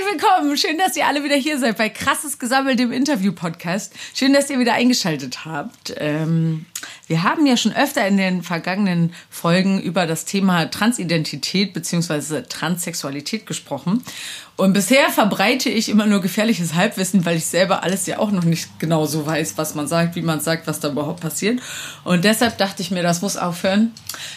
Herzlich willkommen. Schön, dass ihr alle wieder hier seid bei Krasses Gesammelt, dem Interview-Podcast. Schön, dass ihr wieder eingeschaltet habt. Ähm, wir haben ja schon öfter in den vergangenen Folgen über das Thema Transidentität bzw. Transsexualität gesprochen. Und bisher verbreite ich immer nur gefährliches Halbwissen, weil ich selber alles ja auch noch nicht genau so weiß, was man sagt, wie man sagt, was da überhaupt passiert. Und deshalb dachte ich mir, das muss aufhören.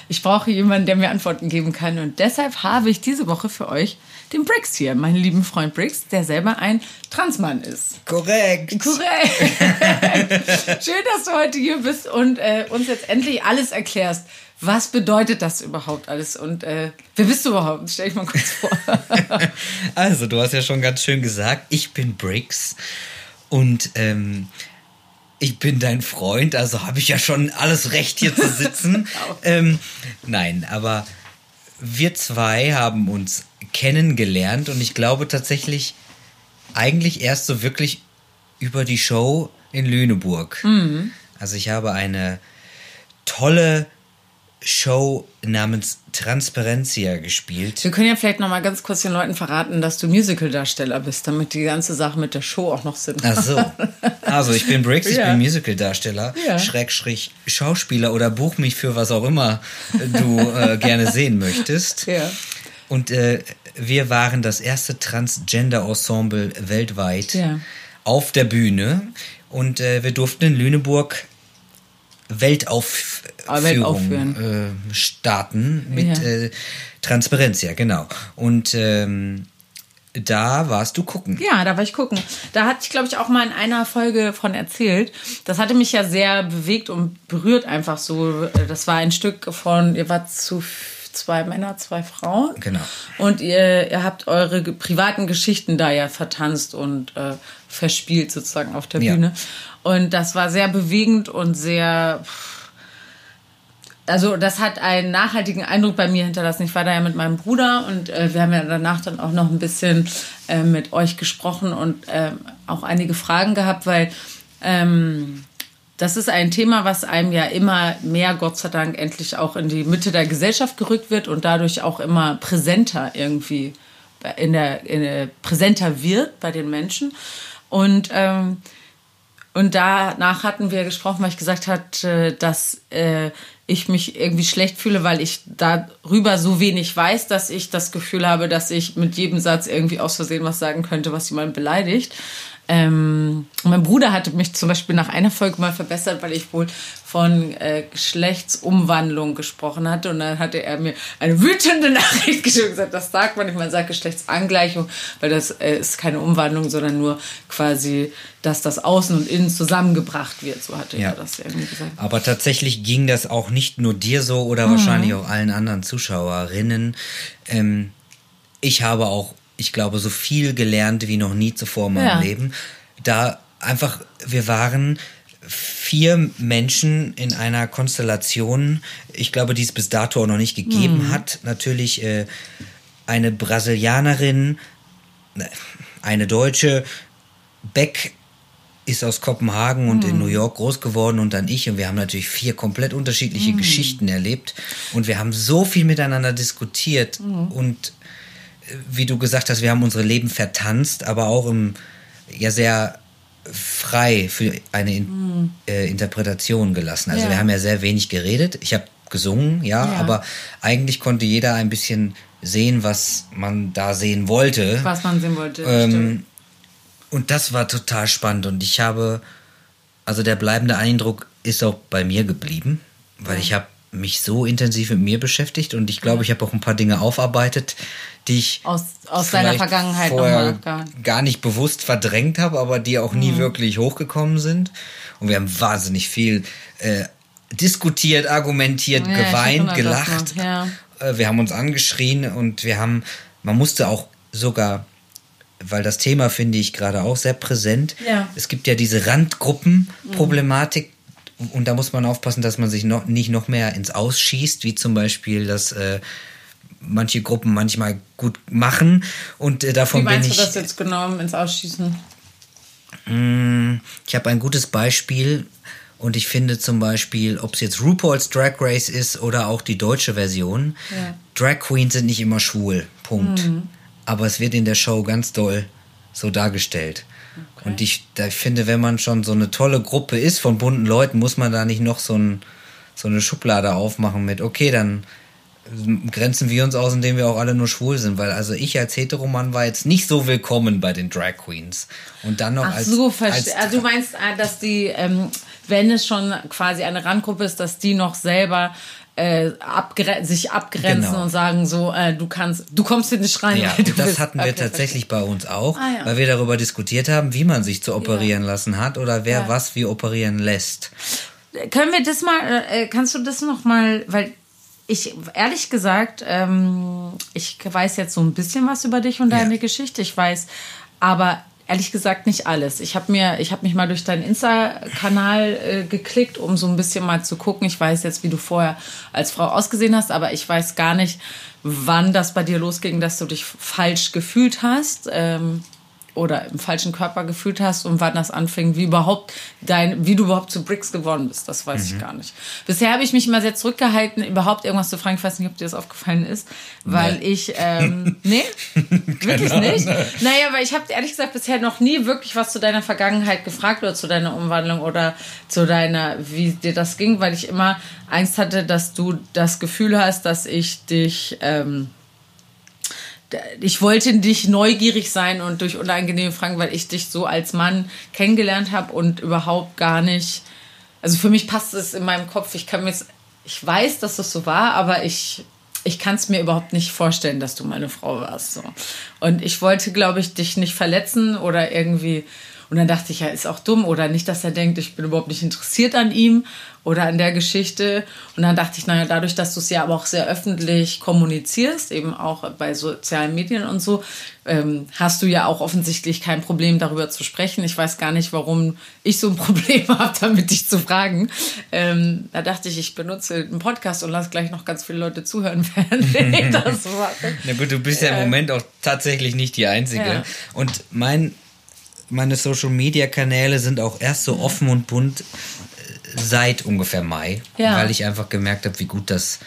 Ich brauche jemanden, der mir Antworten geben kann. Und deshalb habe ich diese Woche für euch den Briggs hier, meinen lieben Freund Briggs, der selber ein Transmann ist. Korrekt. Korrekt. Schön, dass du heute hier bist und äh, uns jetzt endlich alles erklärst. Was bedeutet das überhaupt alles? Und äh, wer bist du überhaupt? Stell dich mal kurz vor. also, du hast ja schon ganz schön gesagt, ich bin Briggs und ähm, ich bin dein Freund, also habe ich ja schon alles Recht hier zu sitzen. ähm, nein, aber wir zwei haben uns kennengelernt und ich glaube tatsächlich eigentlich erst so wirklich über die Show in Lüneburg. Mhm. Also ich habe eine tolle Show namens Transparencia gespielt. Wir können ja vielleicht noch mal ganz kurz den Leuten verraten, dass du Musical-Darsteller bist, damit die ganze Sache mit der Show auch noch sind. Ach so. Also ich bin Briggs, ich ja. bin Musical-Darsteller, ja. Schrägstrich Schauspieler oder buch mich für was auch immer du äh, gerne sehen möchtest. Ja. Und äh, wir waren das erste Transgender-Ensemble weltweit ja. auf der Bühne und äh, wir durften in Lüneburg Weltaufführung äh, starten mit ja. äh, Transparenz, ja, genau. Und ähm, da warst du gucken. Ja, da war ich gucken. Da hatte ich, glaube ich, auch mal in einer Folge von erzählt. Das hatte mich ja sehr bewegt und berührt einfach so. Das war ein Stück von, ihr wart zu zwei Männer, zwei Frauen. Genau. Und ihr, ihr habt eure privaten Geschichten da ja vertanzt und äh, verspielt sozusagen auf der Bühne. Ja. Und das war sehr bewegend und sehr. Also das hat einen nachhaltigen Eindruck bei mir hinterlassen. Ich war da ja mit meinem Bruder und äh, wir haben ja danach dann auch noch ein bisschen äh, mit euch gesprochen und äh, auch einige Fragen gehabt, weil ähm, das ist ein Thema, was einem ja immer mehr, Gott sei Dank, endlich auch in die Mitte der Gesellschaft gerückt wird und dadurch auch immer präsenter irgendwie in der, in der präsenter wird bei den Menschen. Und ähm, und danach hatten wir gesprochen, weil ich gesagt hatte, dass äh, ich mich irgendwie schlecht fühle, weil ich darüber so wenig weiß, dass ich das Gefühl habe, dass ich mit jedem Satz irgendwie aus Versehen was sagen könnte, was jemand beleidigt. Ähm, mein Bruder hatte mich zum Beispiel nach einer Folge mal verbessert, weil ich wohl von äh, Geschlechtsumwandlung gesprochen hatte. Und dann hatte er mir eine wütende Nachricht geschrieben und gesagt, das sagt man nicht, man sagt Geschlechtsangleichung, weil das äh, ist keine Umwandlung, sondern nur quasi, dass das Außen und Innen zusammengebracht wird. So hatte ja. er das irgendwie gesagt. Aber tatsächlich ging das auch nicht nur dir so oder mhm. wahrscheinlich auch allen anderen Zuschauerinnen. Ähm, ich habe auch ich glaube, so viel gelernt wie noch nie zuvor in meinem ja. Leben. Da einfach, wir waren vier Menschen in einer Konstellation, ich glaube, die es bis dato auch noch nicht gegeben mhm. hat. Natürlich äh, eine Brasilianerin, ne, eine Deutsche, Beck ist aus Kopenhagen und mhm. in New York groß geworden und dann ich und wir haben natürlich vier komplett unterschiedliche mhm. Geschichten erlebt und wir haben so viel miteinander diskutiert mhm. und wie du gesagt hast, wir haben unsere Leben vertanzt, aber auch im, ja sehr frei für eine mhm. äh, Interpretation gelassen. Also ja. wir haben ja sehr wenig geredet. Ich habe gesungen, ja, ja, aber eigentlich konnte jeder ein bisschen sehen, was man da sehen wollte. Was man sehen wollte. Ähm, und das war total spannend und ich habe, also der bleibende Eindruck ist auch bei mir geblieben, weil ja. ich habe mich so intensiv mit mir beschäftigt und ich glaube, ich habe auch ein paar Dinge aufarbeitet, die ich aus, aus deiner Vergangenheit vorher gar. gar nicht bewusst verdrängt habe, aber die auch nie mhm. wirklich hochgekommen sind. Und wir haben wahnsinnig viel äh, diskutiert, argumentiert, ja, geweint, gelacht. Ja. Äh, wir haben uns angeschrien und wir haben, man musste auch sogar weil das Thema finde ich gerade auch sehr präsent. Ja. Es gibt ja diese Randgruppenproblematik, mhm. und da muss man aufpassen, dass man sich noch nicht noch mehr ins Ausschießt, wie zum Beispiel das äh, manche Gruppen manchmal gut machen. Und äh, davon Wie meinst bin ich. du das jetzt genau ins Ausschießen? Mm, ich habe ein gutes Beispiel. Und ich finde zum Beispiel, ob es jetzt RuPaul's Drag Race ist oder auch die deutsche Version, ja. Drag Queens sind nicht immer schwul. Punkt. Mhm. aber es wird in der Show ganz doll so dargestellt. Okay. Und ich, da, ich finde, wenn man schon so eine tolle Gruppe ist von bunten Leuten, muss man da nicht noch so, ein, so eine Schublade aufmachen mit, okay, dann grenzen wir uns aus, indem wir auch alle nur schwul sind, weil also ich als Heteromann war jetzt nicht so willkommen bei den Drag Queens. Und dann noch Ach als. so, verstehe. Also du meinst, äh, dass die, ähm, wenn es schon quasi eine Randgruppe ist, dass die noch selber äh, abgre sich abgrenzen genau. und sagen so, äh, du kannst, du kommst hier nicht rein. Ja, das bist, hatten wir okay, tatsächlich bei uns auch, ah, ja. weil wir darüber diskutiert haben, wie man sich zu operieren ja. lassen hat oder wer ja. was wie operieren lässt. Können wir das mal, äh, kannst du das noch mal, weil ich ehrlich gesagt, ähm, ich weiß jetzt so ein bisschen was über dich und deine Geschichte. Ich weiß, aber ehrlich gesagt nicht alles. Ich habe mir, ich habe mich mal durch deinen Insta-Kanal äh, geklickt, um so ein bisschen mal zu gucken. Ich weiß jetzt, wie du vorher als Frau ausgesehen hast, aber ich weiß gar nicht, wann das bei dir losging, dass du dich falsch gefühlt hast. Ähm, oder im falschen Körper gefühlt hast und wann das anfing, wie überhaupt dein, wie du überhaupt zu Bricks geworden bist, das weiß mhm. ich gar nicht. Bisher habe ich mich immer sehr zurückgehalten, überhaupt irgendwas zu fragen. Ich weiß nicht, ob dir das aufgefallen ist, weil nee. ich, ähm, nee, wirklich nicht. Naja, weil ich habe ehrlich gesagt bisher noch nie wirklich was zu deiner Vergangenheit gefragt oder zu deiner Umwandlung oder zu deiner, wie dir das ging, weil ich immer Angst hatte, dass du das Gefühl hast, dass ich dich, ähm, ich wollte dich neugierig sein und durch unangenehme Fragen, weil ich dich so als Mann kennengelernt habe und überhaupt gar nicht. Also für mich passt es in meinem Kopf. Ich kann mir ich weiß, dass das so war, aber ich, ich kann es mir überhaupt nicht vorstellen, dass du meine Frau warst. So. Und ich wollte, glaube ich, dich nicht verletzen oder irgendwie und dann dachte ich, ja, ist auch dumm oder nicht, dass er denkt, ich bin überhaupt nicht interessiert an ihm oder an der Geschichte. Und dann dachte ich, naja, dadurch, dass du es ja aber auch sehr öffentlich kommunizierst, eben auch bei sozialen Medien und so, ähm, hast du ja auch offensichtlich kein Problem darüber zu sprechen. Ich weiß gar nicht, warum ich so ein Problem habe, damit dich zu fragen. Ähm, da dachte ich, ich benutze einen Podcast und lass gleich noch ganz viele Leute zuhören, während ich das mache. Na gut, du bist ja im Moment auch tatsächlich nicht die Einzige. Ja. Und mein meine Social Media Kanäle sind auch erst so offen und bunt äh, seit ungefähr Mai, ja. weil ich einfach gemerkt habe, wie gut das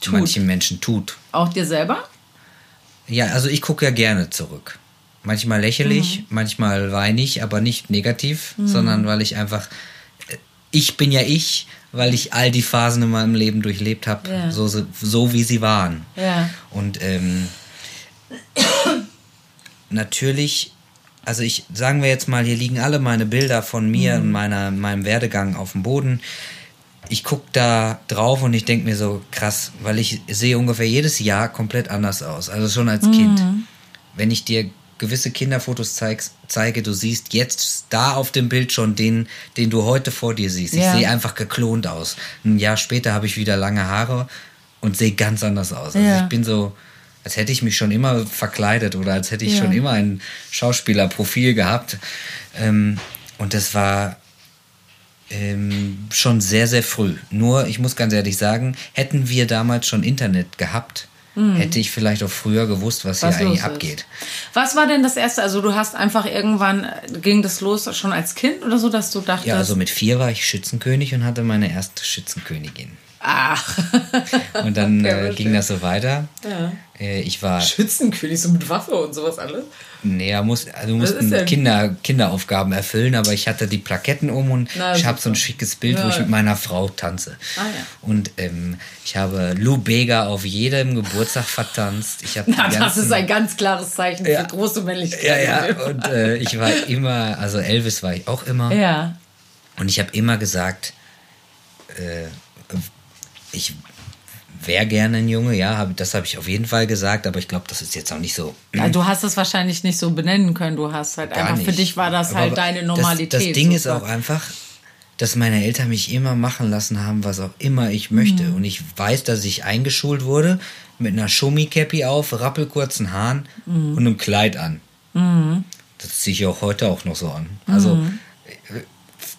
tut. manchen Menschen tut. Auch dir selber? Ja, also ich gucke ja gerne zurück. Manchmal lächerlich, mhm. manchmal weinig, aber nicht negativ, mhm. sondern weil ich einfach, äh, ich bin ja ich, weil ich all die Phasen in meinem Leben durchlebt habe, ja. so, so, so, wie sie waren. Ja. Und ähm, natürlich also ich sagen wir jetzt mal, hier liegen alle meine Bilder von mir mhm. und meiner, meinem Werdegang auf dem Boden. Ich gucke da drauf und ich denke mir so krass, weil ich sehe ungefähr jedes Jahr komplett anders aus. Also schon als mhm. Kind. Wenn ich dir gewisse Kinderfotos zeigst, zeige, du siehst jetzt da auf dem Bild schon den, den du heute vor dir siehst. Ja. Ich sehe einfach geklont aus. Ein Jahr später habe ich wieder lange Haare und sehe ganz anders aus. Also ja. ich bin so, als hätte ich mich schon immer verkleidet oder als hätte ich ja. schon immer ein Schauspielerprofil gehabt. Ähm, und das war ähm, schon sehr, sehr früh. Nur, ich muss ganz ehrlich sagen, hätten wir damals schon Internet gehabt, mhm. hätte ich vielleicht auch früher gewusst, was, was hier eigentlich abgeht. Was war denn das erste? Also du hast einfach irgendwann, ging das los schon als Kind oder so, dass du dachtest... Ja, also mit vier war ich Schützenkönig und hatte meine erste Schützenkönigin. Ach. und dann äh, ging das so weiter. Ja. Äh, ich war. Schützenkönig, so mit Waffe und sowas alles? Nee, er muss, also mussten Kinder, Kinderaufgaben erfüllen, aber ich hatte die Plaketten um und Na, ich habe so ein schickes Bild, ja, wo ich mit meiner Frau tanze. Ah, ja. Und ähm, ich habe Lou Bega auf jedem Geburtstag vertanzt. Ich Na, ganzen, das ist ein ganz klares Zeichen ja, für große Männlichkeit. Ja, ja. Und äh, ich war immer, also Elvis war ich auch immer. Ja. Und ich habe immer gesagt, äh, ich wäre gerne ein Junge, ja, hab, das habe ich auf jeden Fall gesagt, aber ich glaube, das ist jetzt auch nicht so. Ja, du hast es wahrscheinlich nicht so benennen können. Du hast halt einfach, nicht. für dich war das aber halt deine Normalität. Das, das Ding ist auch einfach, dass meine Eltern mich immer machen lassen haben, was auch immer ich möchte. Mhm. Und ich weiß, dass ich eingeschult wurde mit einer Schummi-Cappy auf, rappelkurzen Haaren mhm. und einem Kleid an. Mhm. Das ziehe ich auch heute auch noch so an. Also, mhm.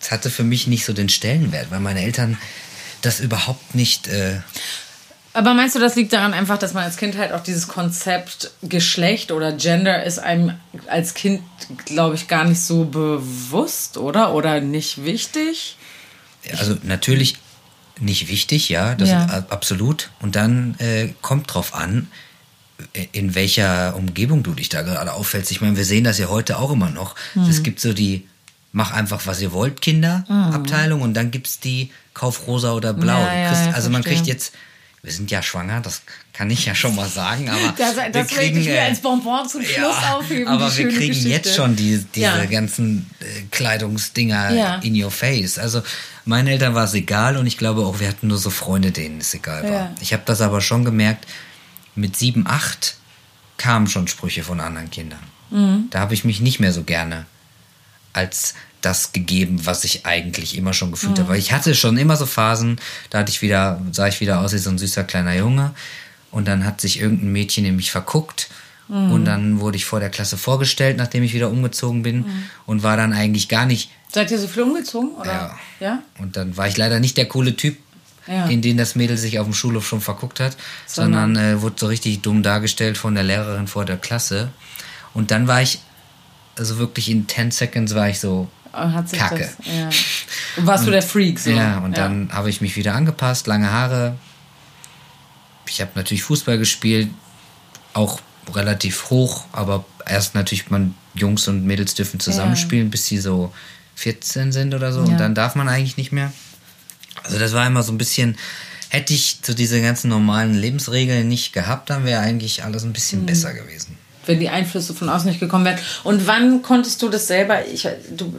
es hatte für mich nicht so den Stellenwert, weil meine Eltern das überhaupt nicht. Äh aber meinst du, das liegt daran einfach, dass man als Kind halt auch dieses Konzept Geschlecht oder Gender ist einem als Kind, glaube ich, gar nicht so bewusst, oder? Oder nicht wichtig? Also natürlich nicht wichtig, ja, das ja. ist absolut. Und dann äh, kommt drauf an, in welcher Umgebung du dich da gerade auffällst. Ich meine, wir sehen das ja heute auch immer noch. Mhm. Es gibt so die Mach einfach, was ihr wollt, Kinder, mhm. Abteilung und dann gibt's die Kauf rosa oder blau. Ja, ja, kriegst, also man kriegt jetzt wir sind ja schwanger, das kann ich ja schon mal sagen, aber das, das wir kriegen, ich mir äh, als Bonbon zum Schluss ja, aufheben. Aber wir kriegen Geschichte. jetzt schon die, diese ganzen äh, Kleidungsdinger in your face. Also meinen Eltern war es egal und ich glaube auch, wir hatten nur so Freunde, denen es egal war. Ich habe das aber schon gemerkt, mit sieben, acht kamen schon Sprüche von anderen Kindern. Mhm. Da habe ich mich nicht mehr so gerne als das gegeben, was ich eigentlich immer schon gefühlt mhm. habe. Weil ich hatte schon immer so Phasen, da hatte ich wieder, sah ich wieder aus wie so ein süßer kleiner Junge. Und dann hat sich irgendein Mädchen in mich verguckt. Mhm. Und dann wurde ich vor der Klasse vorgestellt, nachdem ich wieder umgezogen bin. Mhm. Und war dann eigentlich gar nicht. Seid ihr so viel umgezogen? Oder? Ja. ja. Und dann war ich leider nicht der coole Typ, ja. in den das Mädel sich auf dem Schulhof schon verguckt hat, sondern, sondern äh, wurde so richtig dumm dargestellt von der Lehrerin vor der Klasse. Und dann war ich, also wirklich in 10 Seconds war ich so, sich Kacke. Das, ja. Warst und, du der Freak so? Ja, und ja. dann habe ich mich wieder angepasst, lange Haare. Ich habe natürlich Fußball gespielt, auch relativ hoch, aber erst natürlich man Jungs und Mädels dürfen zusammenspielen, ja. bis sie so 14 sind oder so und dann darf man eigentlich nicht mehr. Also das war immer so ein bisschen hätte ich so diese ganzen normalen Lebensregeln nicht gehabt, dann wäre eigentlich alles ein bisschen mhm. besser gewesen wenn die Einflüsse von außen nicht gekommen wären. Und wann konntest du das selber? Ich, du,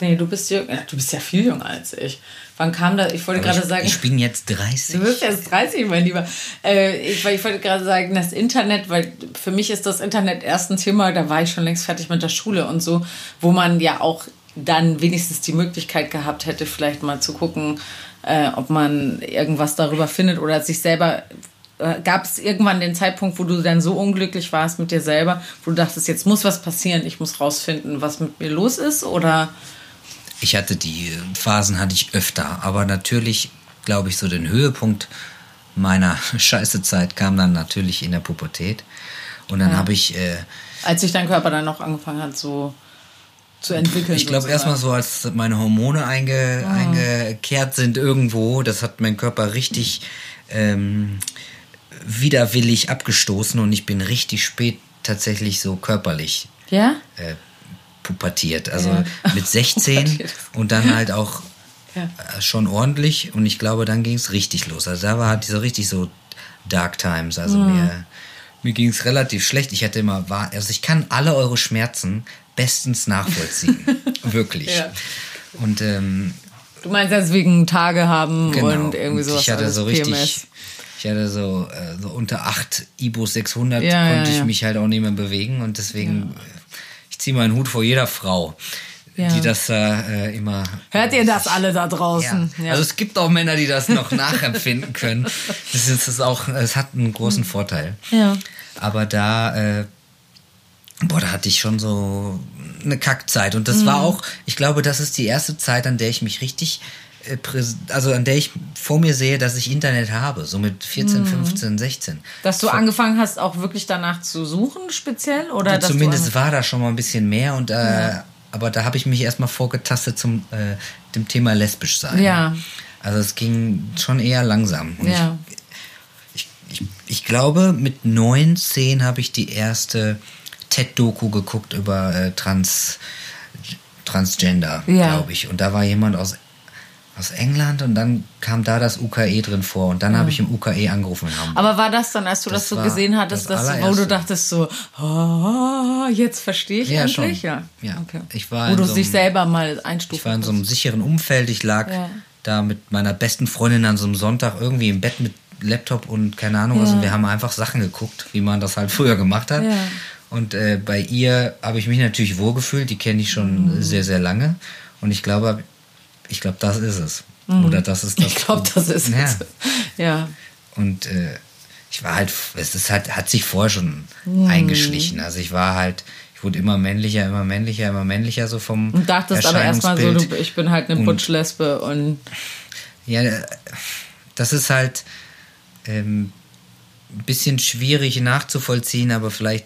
nee, du bist jung, du bist ja viel jünger als ich. Wann kam da? Ich wollte gerade sagen. Ich bin jetzt 30. Du bist jetzt 30, mein Lieber. Äh, ich, ich wollte gerade sagen, das Internet, weil für mich ist das Internet erst ein Thema, da war ich schon längst fertig mit der Schule und so, wo man ja auch dann wenigstens die Möglichkeit gehabt hätte, vielleicht mal zu gucken, äh, ob man irgendwas darüber findet oder sich selber äh, gab es irgendwann den Zeitpunkt, wo du dann so unglücklich warst mit dir selber, wo du dachtest, jetzt muss was passieren, ich muss rausfinden, was mit mir los ist? Oder? Ich hatte die Phasen hatte ich öfter, aber natürlich glaube ich so den Höhepunkt meiner scheiße Zeit kam dann natürlich in der Pubertät und dann ja. habe ich äh, als sich dein Körper dann noch angefangen hat so zu entwickeln. Ich glaube erstmal so, als meine Hormone einge, ah. eingekehrt sind irgendwo, das hat mein Körper richtig ähm, widerwillig abgestoßen und ich bin richtig spät tatsächlich so körperlich ja? äh, pubertiert. Also ja. mit 16 und dann halt auch ja. äh, schon ordentlich und ich glaube, dann ging es richtig los. Also da war halt so richtig so Dark Times. Also mhm. mir, mir ging es relativ schlecht. Ich hatte immer, also ich kann alle eure Schmerzen bestens nachvollziehen. Wirklich. Ja. Und ähm, Du meinst das wegen Tage haben genau. und irgendwie sowas. Ich hatte so richtig, PMS. Ich hatte so, äh, so unter 8 Ibus 600 ja, konnte ja, ich mich halt auch nicht mehr bewegen und deswegen, ja. ich ziehe meinen Hut vor jeder Frau, die das äh, immer. Hört ihr das alle da draußen? Also es gibt auch Männer, die das noch nachempfinden können. Das ist, das ist auch, es hat einen großen Vorteil. Ja. Aber da, äh, boah, da hatte ich schon so eine Kackzeit und das mhm. war auch, ich glaube, das ist die erste Zeit, an der ich mich richtig äh, also an der ich vor mir sehe, dass ich Internet habe, so mit 14, 15, 16. Dass du angefangen hast, auch wirklich danach zu suchen, speziell? Oder zumindest war da schon mal ein bisschen mehr und äh, ja. aber da habe ich mich erstmal vorgetastet zum äh, dem Thema lesbisch sein. Ja. Also es ging schon eher langsam. Und ja. Ich, ich, ich, ich glaube, mit 19 habe ich die erste TED-Doku geguckt über äh, Trans, Transgender, ja. glaube ich. Und da war jemand aus aus England und dann kam da das UKE drin vor und dann ja. habe ich im UKE angerufen. Aber war das dann, als du das, das so gesehen hattest, das dass, wo du dachtest so, oh, jetzt verstehe ich ja, endlich? Schon. Ja, ja. Okay. Ich war wo du so dich selber mal einstufen Ich war in so einem sicheren Umfeld, ich lag ja. da mit meiner besten Freundin an so einem Sonntag irgendwie im Bett mit Laptop und keine Ahnung, also wir haben einfach Sachen geguckt, wie man das halt früher gemacht hat. Und äh, bei ihr habe ich mich natürlich wohlgefühlt, die kenne ich schon mhm. sehr, sehr lange. Und ich glaube, ich glaube, das ist es. Mhm. Oder das ist das. Ich glaube, das ist ja. es. Ja. Und äh, ich war halt, es ist halt, hat sich vorher schon mhm. eingeschlichen. Also ich war halt, ich wurde immer männlicher, immer männlicher, immer männlicher so vom. Und dachtest aber erstmal so, du, ich bin halt eine Butschlesbe und. Ja, das ist halt ähm, ein bisschen schwierig nachzuvollziehen, aber vielleicht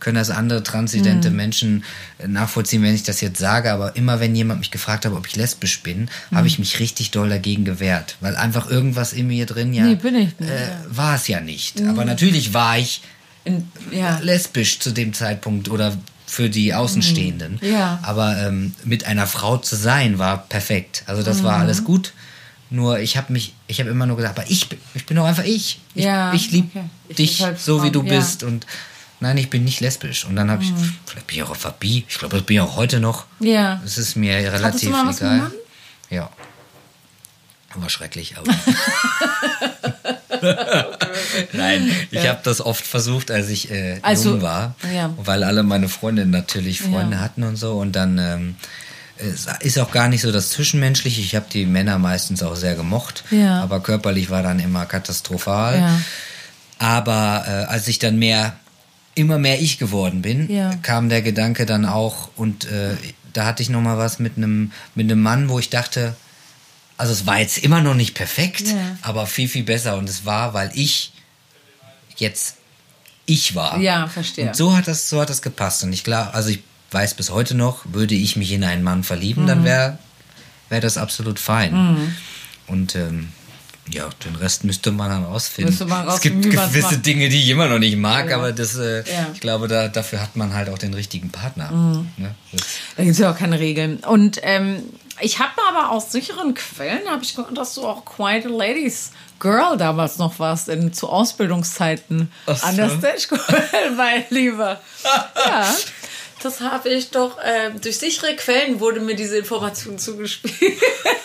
können das andere transidente mhm. Menschen äh, nachvollziehen, wenn ich das jetzt sage. Aber immer wenn jemand mich gefragt hat, ob ich lesbisch bin, mhm. habe ich mich richtig doll dagegen gewehrt. Weil einfach irgendwas in mir drin ja. Nee, bin ich nicht. Äh, war es ja nicht. Mhm. Aber natürlich war ich In, ja. lesbisch zu dem Zeitpunkt oder für die Außenstehenden. Mhm. Ja. Aber ähm, mit einer Frau zu sein war perfekt. Also das Mhm. war alles gut. Nur ich habe mich, ich habe immer nur gesagt, aber ich, bin- ich bin doch einfach ich. Ich, Ja, ich liebe okay. Ich dich halt so, wie du. Mhm. bist und nein, ich bin nicht lesbisch. Und dann habe ich, vielleicht bin ich auch auf bi. Ich glaube, das bin ich auch heute noch. Ja. Es ist mir relativ du mal was egal. Ja. War schrecklich, aber. Nein, ich habe das oft versucht, als ich äh, Also, jung war, ja. weil alle meine Freundinnen natürlich Freunde Ja. hatten und so. Und dann ähm, es ist auch gar nicht so das Zwischenmenschliche. Ich habe die Männer meistens auch sehr gemocht, Ja. aber körperlich war dann immer katastrophal. Ja. Aber äh, als ich dann mehr, immer mehr ich geworden bin, Ja. kam der Gedanke dann auch und äh, da hatte ich noch mal was mit einem mit einem Mann, wo ich dachte, also es war jetzt immer noch nicht perfekt, Ja. aber viel viel besser und es war, weil ich jetzt ich war. Ja, verstehe. Und so hat das so hat das gepasst und ich klar, also ich weiß bis heute noch, würde ich mich in einen Mann verlieben, Mhm. dann wäre wäre das absolut fein. Und ähm, ja, den Rest müsste man dann rausfinden. Müsste man es gibt rausfinden, wie man's gewisse. Dinge, die ich immer noch nicht mag, Ja. aber das, äh, Ja. Mhm. ich glaube, da, dafür hat man halt auch den richtigen Partner. Ne? Das, Da gibt es ja auch keine Regeln. Und ähm, ich habe aber aus sicheren Quellen, habe ich gehört, dass du auch quite a ladies girl damals noch warst, in, zu Ausbildungszeiten Ach an der so. Stage School, mein Lieber. Ja, das habe ich doch, ähm, durch sichere Quellen wurde mir diese Information zugespielt,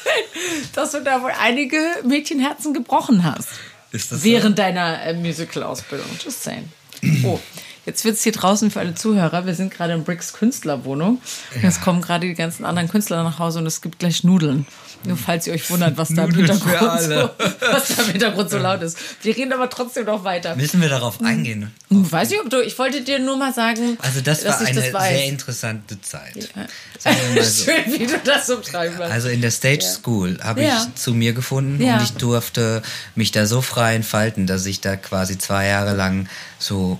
dass du da wohl einige Mädchenherzen gebrochen hast. Ist das so? Während deiner äh, Musical-Ausbildung. Just saying. Oh, jetzt wird es hier draußen für alle Zuhörer. Wir sind gerade in Bricks Künstlerwohnung. Jetzt kommen gerade die ganzen anderen Künstler nach Hause und es gibt gleich Nudeln. Nur falls ihr euch wundert, was da im Hintergrund, so, was da im Hintergrund so laut ist. Wir reden aber trotzdem noch weiter. müssen wir darauf eingehen? Hm, Weiß ich, ob du, ich wollte dir nur mal sagen, Also das war eine das sehr interessante Zeit. Mal so. Schön, wie du das umschreiben willst. Also in der Stage School habe Ja. ich zu mir gefunden Ja. und ich durfte mich da so frei entfalten, dass ich da quasi zwei Jahre lang so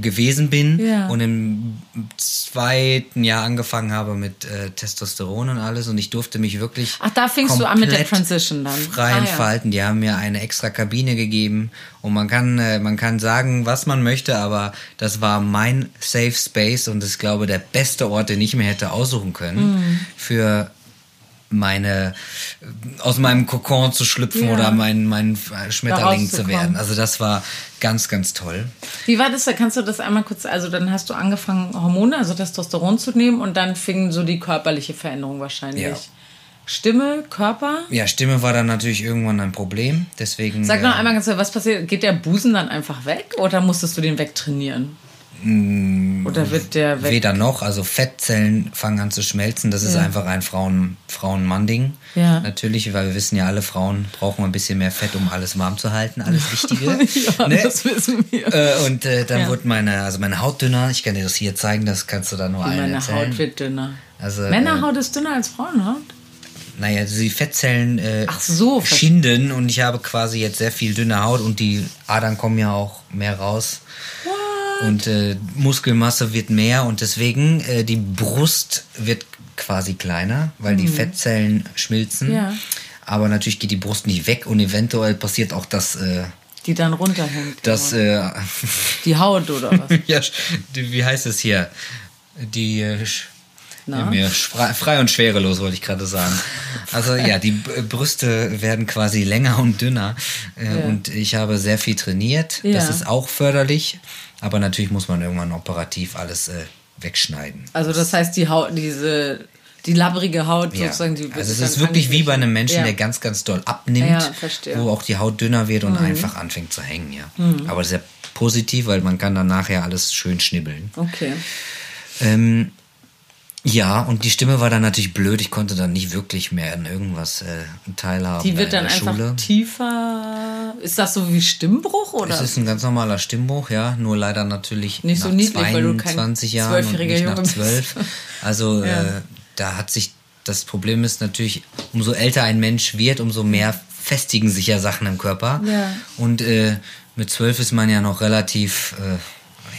gewesen bin Ja. und im zweiten Jahr angefangen habe mit äh, Testosteron und alles und ich durfte mich wirklich Ach, da fingst du an mit der Transition dann. frei Ah, ja. entfalten. Die haben mir eine extra Kabine gegeben und man kann äh, man kann sagen, was man möchte, aber das war mein Safe Space und ich glaube der beste Ort, den ich mir hätte aussuchen können Mhm. für meine aus meinem Kokon zu schlüpfen Ja. oder mein mein Schmetterling zu werden. Also das war ganz ganz toll. Wie war das? Da kannst du das einmal kurz, also dann hast du angefangen, Hormone, also Testosteron zu nehmen und dann fing so die körperliche Veränderung wahrscheinlich. Ja. Stimme, Körper. Ja, Stimme war dann natürlich irgendwann ein Problem, deswegen Sag noch äh, einmal ganz kurz, was passiert? Geht der Busen dann einfach weg oder musstest du den wegtrainieren? Oder wird der weg? Weder noch, also Fettzellen fangen an zu schmelzen. Das ist Ja. einfach ein Frauen- Frauen-Mann-Ding. Ja. Natürlich, weil wir wissen ja, alle Frauen brauchen ein bisschen mehr Fett, um alles warm zu halten, alles Wichtige. ja, ne? das wissen wir. äh, und äh, dann Ja. wurde meine, also meine Haut dünner. Ich kann dir das hier zeigen, das kannst du da nur allen Meine erzählen. Haut wird dünner. Also, äh, Männerhaut ist dünner als Frauenhaut? Naja, also die Fettzellen äh, Ach so, schinden und ich habe quasi jetzt sehr viel dünne Haut und die Adern kommen ja auch mehr raus. Und äh, Muskelmasse wird mehr und deswegen äh, die Brust wird quasi kleiner, weil die Fettzellen schmilzen. Mhm. Ja. Aber natürlich geht die Brust nicht weg und eventuell passiert auch das, äh, Die dann runterhängt. das äh, Die Haut oder was? ja, wie heißt es hier? Die äh, mir frei, und schwerelos wollte ich gerade sagen. Also ja, die Brüste werden quasi länger und dünner äh, Ja. und ich habe sehr viel trainiert. Das Ja. ist auch förderlich, aber natürlich muss man irgendwann operativ alles äh, wegschneiden. Also das heißt, die Haut, diese, die labbrige Haut Ja. sozusagen, die also es ist wirklich wie bei einem Menschen, Ja. der ganz, ganz doll abnimmt, Ja. Mhm. wo auch die Haut dünner wird und einfach anfängt zu hängen, ja. Aber sehr positiv, weil man kann dann nachher alles schön schnibbeln. Okay. Ähm, ja, und die Stimme war dann natürlich blöd. Ich konnte dann nicht wirklich mehr an irgendwas äh, teilhaben. Die wird dann einfach Schule. tiefer. Ist das so wie Stimmbruch oder? Es ist ein ganz normaler Stimmbruch, ja. Nur leider natürlich Nicht so nach niedlich, du kein 22 Jahren und nicht Junge nach bist. 12. Also Ja. äh, da hat sich, das Problem ist natürlich, umso älter ein Mensch wird, umso mehr festigen sich ja Sachen im Körper. Ja. Und äh, mit 12 ist man ja noch relativ äh,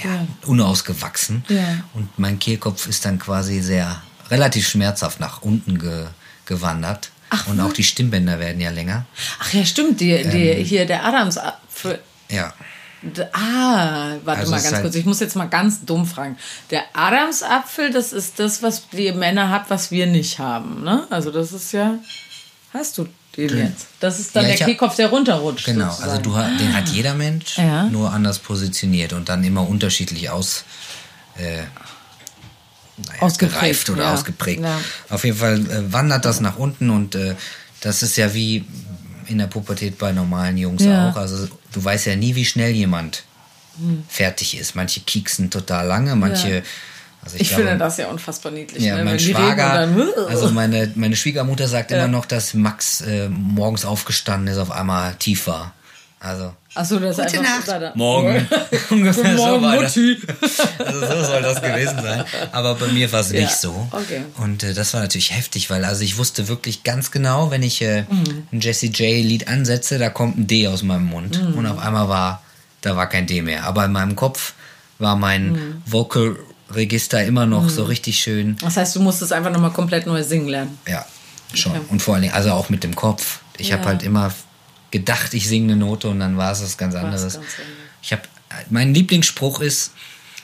ja, unausgewachsen. Ja. Und mein Kehlkopf ist dann quasi sehr relativ schmerzhaft nach unten ge gewandert. Ach, und auch die Stimmbänder werden ja länger. Ach ja, stimmt. Die, die, Ähm. hier der Adams. Apfel. Ja. Ah, warte also mal ganz halt kurz. Ich muss jetzt mal ganz dumm fragen. Der Adamsapfel, das ist das, was die Männer haben, was wir nicht haben. Ne? Also das ist ja. Hast du den jetzt? Das ist dann ja, der Kickoff, der runterrutscht. Genau, also sozusagen. also du, den hat jeder Mensch, ja. nur anders positioniert und dann immer unterschiedlich aus. Äh, naja, ausgeprägt oder ja. ausgeprägt. Ja. Auf jeden Fall äh, wandert das nach unten und äh, das ist ja wie in der Pubertät bei normalen Jungs ja. auch. Also du weißt ja nie, wie schnell jemand hm. fertig ist. Manche kieksen total lange, manche. Also ich, ich glaube, finde das ja unfassbar niedlich. Ja, ne? mein Schwager, also meine, meine Schwiegermutter sagt immer noch, dass Max äh, morgens aufgestanden ist, auf einmal tief war. Also Achso, das Gute ist einfach Nacht. Morgen. Ungefähr Morgen, so war das. Also so soll das gewesen sein. Aber bei mir war es ja. nicht so. Okay. Und äh, das war natürlich heftig, weil also ich wusste wirklich ganz genau, wenn ich äh, mhm. ein Jesse J Lied ansetze, da kommt ein D aus meinem Mund mhm. und auf einmal war da war kein D mehr. Aber in meinem Kopf war mein mhm. Vocal Register immer noch so mhm. richtig schön. Das heißt, du musstest einfach nochmal komplett neu singen lernen. Ja, schon. Okay. Und vor allen Dingen, also auch mit dem Kopf. Ich ja. habe halt immer gedacht, ich singe eine Note und dann war es was ganz anderes. Ganz ich habe mein Lieblingsspruch ist,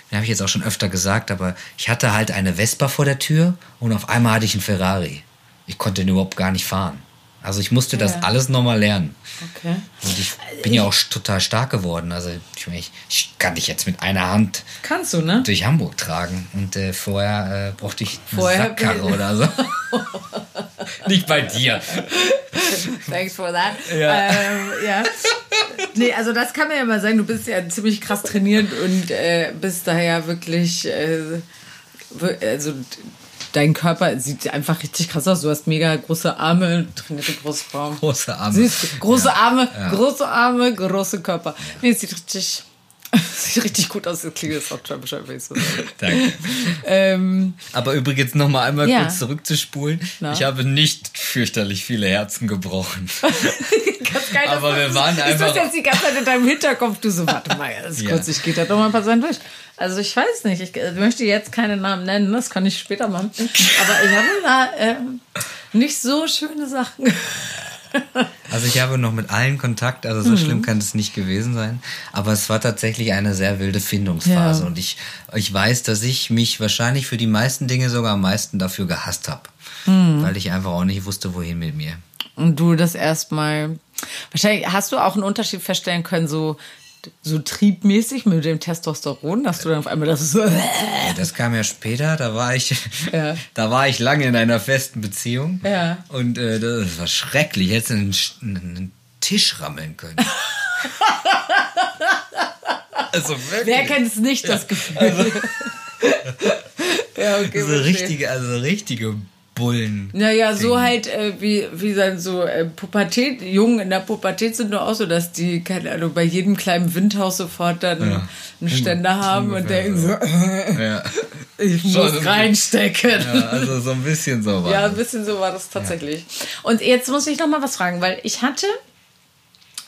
den habe ich jetzt auch schon öfter gesagt, aber ich hatte halt eine Vespa vor der Tür und auf einmal hatte ich einen Ferrari. Ich konnte den überhaupt gar nicht fahren. Also ich musste das ja. alles nochmal lernen. Okay. Und ich bin ja auch total stark geworden. Also ich, ich, ich, kann dich jetzt mit einer Hand Kannst du, ne? durch Hamburg tragen. Und äh, vorher äh, brauchte ich eine vorher Sackkarre oder so. Nicht bei dir. Thanks for that. Ja. Ähm, ja. Nee, also das kann man ja mal sagen. Du bist ja ziemlich krass trainiert und äh, bist daher wirklich, äh, also dein Körper sieht einfach richtig krass aus. Du hast mega große Arme, trainierte Brustform. Große Arme. Siehst, große ja. Arme, ja. große Arme, große Körper. Nee, es sieht richtig Sieht richtig gut aus, das klingt jetzt auch schon Bescheid, so Danke. ähm, Aber übrigens noch mal einmal ja. kurz zurückzuspulen. Na? Ich habe nicht fürchterlich viele Herzen gebrochen. Ganz geil, Aber wir waren einfach... Ist das jetzt die ganze Zeit in deinem Hinterkopf? Du so, warte mal, ganz ja. kurz, ich gehe da doch mal ein paar Sachen durch. Also ich weiß nicht, ich möchte jetzt keine Namen nennen, das kann ich später machen. Aber ich habe da ähm, nicht so schöne Sachen also ich habe noch mit allen Kontakt, also so mhm. schlimm kann es nicht gewesen sein. Aber es war tatsächlich eine sehr wilde Findungsphase. Ja. Und ich, ich weiß, dass ich mich wahrscheinlich für die meisten Dinge sogar am meisten dafür gehasst habe. Mhm. Weil ich einfach auch nicht wusste, wohin mit mir. Und du das erstmal. Wahrscheinlich hast du auch einen Unterschied feststellen können, so so triebmäßig mit dem Testosteron, dass du dann auf einmal das so. Das kam ja später, da war ich, ja. da war ich lange in einer festen Beziehung. Ja. Und äh, das war schrecklich. Hätte einen, einen Tisch rammeln können. also wirklich. Wer kennt es nicht, das Gefühl? Also, ja, okay. So richtige, also richtige Bullen. Naja, so halt, äh, wie, wie dann so äh, Pubertät, Jungen in der Pubertät sind nur auch so, dass die, keine Ahnung, bei jedem kleinen Windhaus sofort dann ja. einen Ständer haben und denken so, ja. ich muss Schon reinstecken. Ja, also so ein bisschen so war Ja, ein bisschen so war das tatsächlich. Und jetzt muss ich noch mal was fragen, weil ich hatte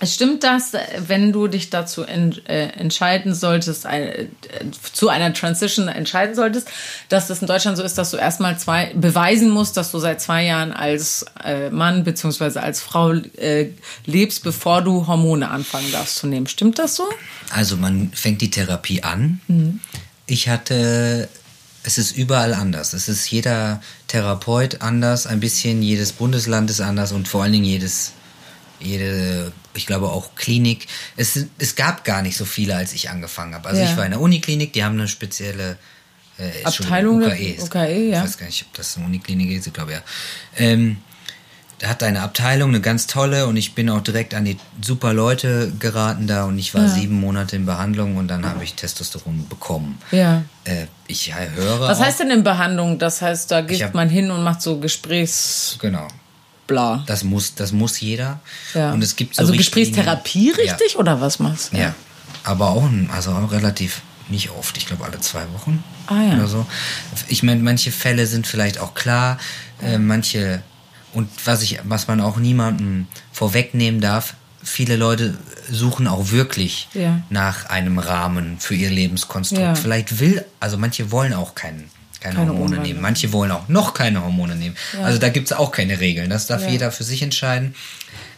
stimmt das, wenn du dich dazu en, äh, entscheiden solltest, äh, zu einer Transition entscheiden solltest, dass das in Deutschland so ist, dass du erstmal zwei beweisen musst, dass du seit zwei Jahren als äh, Mann bzw. als Frau äh, lebst, bevor du Hormone anfangen darfst zu nehmen. Stimmt das so? Also man fängt die Therapie an. Mhm. Ich hatte es ist überall anders. Es ist jeder Therapeut anders, ein bisschen jedes Bundesland ist anders und vor allen Dingen jedes jede, ich glaube auch Klinik. Es, es gab gar nicht so viele, als ich angefangen habe. Also ja. ich war in der Uniklinik, die haben eine spezielle äh, Abteilung UKE. UKE ja. Ich weiß gar nicht, ob das eine Uniklinik ist, ich glaube ja. Ähm, da hat eine Abteilung, eine ganz tolle und ich bin auch direkt an die super Leute geraten da und ich war ja. sieben Monate in Behandlung und dann habe ich Testosteron bekommen. Ja. Äh, ich höre. Was auch, heißt denn in Behandlung? Das heißt, da geht hab, man hin und macht so Gesprächs. Genau bla. Das muss, das muss jeder. Ja. Und es gibt so also Gesprächstherapie richtig ja. oder was machst du? Ja. Aber auch, also auch relativ nicht oft, ich glaube alle zwei Wochen ah, ja. oder so. Ich meine, manche Fälle sind vielleicht auch klar, äh, manche und was ich, was man auch niemandem vorwegnehmen darf, viele Leute suchen auch wirklich ja. nach einem Rahmen für ihr Lebenskonstrukt. Ja. Vielleicht will, also manche wollen auch keinen keine, keine Hormone Umwandlung. nehmen. Manche wollen auch noch keine Hormone nehmen. Ja. Also da gibt es auch keine Regeln. Das darf ja. jeder für sich entscheiden.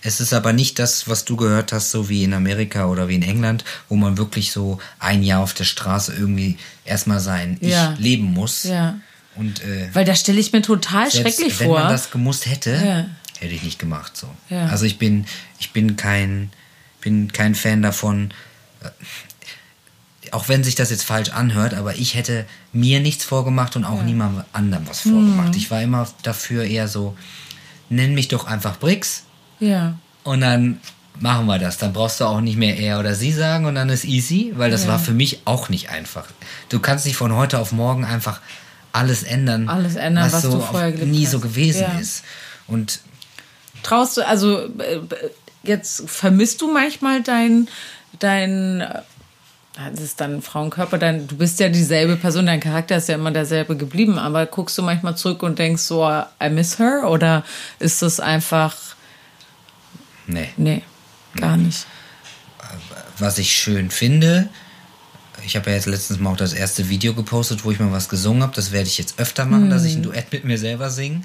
Es ist aber nicht das, was du gehört hast, so wie in Ich oder wie in England, wo man wirklich so ein Jahr auf der Straße irgendwie erstmal sein ja. Ich leben muss. Ja. Und, äh, Weil da stelle ich mir total schrecklich wenn vor. Wenn man das gemusst hätte, ja. hätte ich nicht gemacht. So. Also ich bin, ich bin kein, bin kein Fan davon. Äh, auch wenn sich das jetzt falsch anhört, aber ich hätte mir nichts vorgemacht und auch ja. niemandem anderem was vorgemacht. Mhm. Ich war immer dafür eher so, nenn mich doch einfach Brix. Ja. Und dann machen wir das. Dann brauchst du auch nicht mehr er oder sie sagen und dann ist easy, weil das ja. war für mich auch nicht einfach. Du kannst nicht von heute auf morgen einfach alles ändern, alles ändern was, was so du vorher nie hast. so gewesen ja. ist. Und traust du, also äh, jetzt vermisst du manchmal dein, dein das ist dann Frauenkörper, dann, du bist ja dieselbe Person, dein Charakter ist ja immer derselbe geblieben, aber guckst du manchmal zurück und denkst so, I miss her? Oder ist das einfach. Nee. Nee, gar nicht. Was ich schön finde, ich habe ja jetzt letztens mal auch das erste Video gepostet, wo ich mal was gesungen habe. Das werde ich jetzt öfter machen, hm. dass ich ein Duett mit mir selber singe.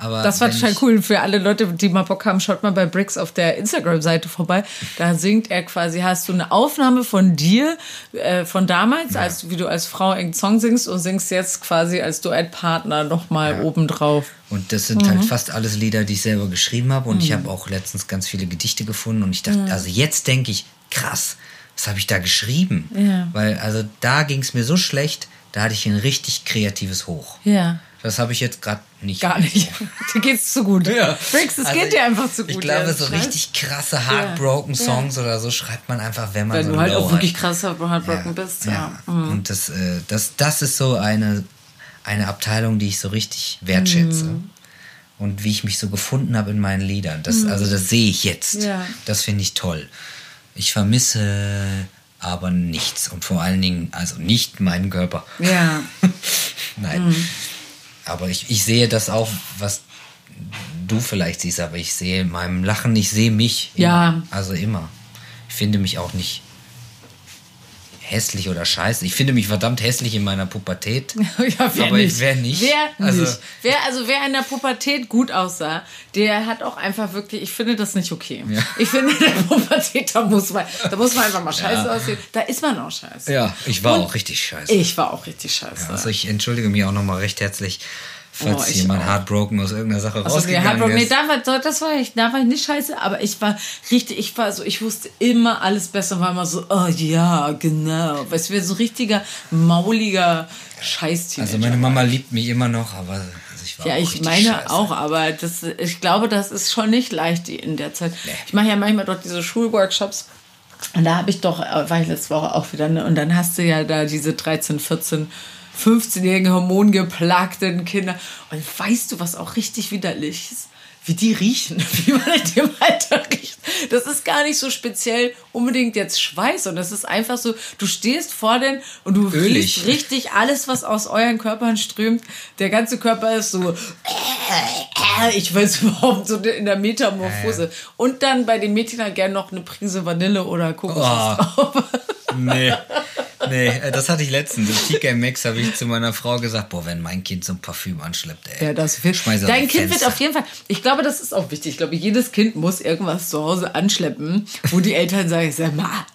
Aber das war total cool. Für alle Leute, die mal Bock haben, schaut mal bei Bricks auf der Instagram-Seite vorbei. Da singt er quasi, hast du eine Aufnahme von dir, äh, von damals, ja. als wie du als Frau einen Song singst und singst jetzt quasi als Duettpartner nochmal ja. obendrauf. Und das sind halt mhm. halt fast alles Lieder, die ich selber geschrieben habe. Und mhm. ich habe auch letztens ganz viele Gedichte gefunden. Und ich dachte, mhm. also jetzt denke ich, krass, was habe ich da geschrieben? Ja. Weil, also da ging es mir so schlecht, da hatte ich ein richtig kreatives Hoch. Ja. Das habe ich jetzt gerade nicht. Gar nicht. Dir geht's zu gut. Ja. Briggs, es also geht dir einfach zu gut. Ich glaube, so richtig krasse Heartbroken ja. Songs ja. oder so schreibt man einfach, wenn man wenn so du halt auch wirklich krass Heartbroken bist. Ja. Mhm. Und das, äh, das, das ist so eine, eine Abteilung, die ich so richtig wertschätze. Mhm. Und wie ich mich so gefunden habe in meinen Liedern. Das, mhm. Also das sehe ich jetzt. Ja. Das finde ich toll. Ich vermisse aber nichts. Und vor allen Dingen, also nicht meinen Körper. Ja. Nein. Aber ich, ich sehe das auch, was du vielleicht siehst, aber ich sehe in meinem Lachen, ich sehe mich. Immer. Ja. Also immer. Ich finde mich auch nicht hässlich oder scheiße. Ich finde mich verdammt hässlich in meiner Pubertät. ja, wer aber nicht? ich wäre nicht. Wer also, nicht? Wer, also wer in der Pubertät gut aussah, der hat auch einfach wirklich, ich finde das nicht okay. Ja. Ich finde, in der Pubertät, da muss man, da muss man einfach mal scheiße ja. aussehen. Da ist man auch scheiße. Ja, ich war Und auch richtig scheiße. Ich war auch richtig scheiße. Also ich entschuldige mich auch nochmal recht herzlich falls oh, jemand heartbroken aus irgendeiner Sache also, rausgegangen nee, ist. Nee, da war, das war ich, da war ich nicht scheiße, aber ich war richtig, ich war so, ich wusste immer alles besser, war immer so, oh ja, genau. Weißt du, so richtiger, mauliger Scheiß Also meine Mama liebt mich immer noch, aber also ich war Ja, ich meine scheiße. auch, aber das, ich glaube, das ist schon nicht leicht in der Zeit. Nee. Ich mache ja manchmal dort diese Schulworkshops. Und da habe ich doch, äh, war ich letzte Woche auch wieder, ne? und dann hast du ja da diese 13, 14 15-jährigen hormongeplagten Kinder. Und weißt du, was auch richtig widerlich ist? Wie die riechen, wie man in dem Alter riecht. Das ist gar nicht so speziell unbedingt jetzt Schweiß, und das ist einfach so, du stehst vor denen und du Ölig. riechst richtig alles, was aus euren Körpern strömt. Der ganze Körper ist so, ich weiß überhaupt so in der Metamorphose. Und dann bei den Mädchen halt gerne noch eine Prise Vanille oder Kokos oh. drauf. Nee. Nee, äh, das hatte ich letztens. Im TK Max habe ich zu meiner Frau gesagt, boah, wenn mein Kind so ein Parfüm anschleppt, ey. Ja, das wird. Dein Kind wird auf jeden Fall. Ich glaube, das ist auch wichtig. Ich glaube, jedes Kind muss irgendwas zu Hause anschleppen, wo die Eltern sagen, sag mal,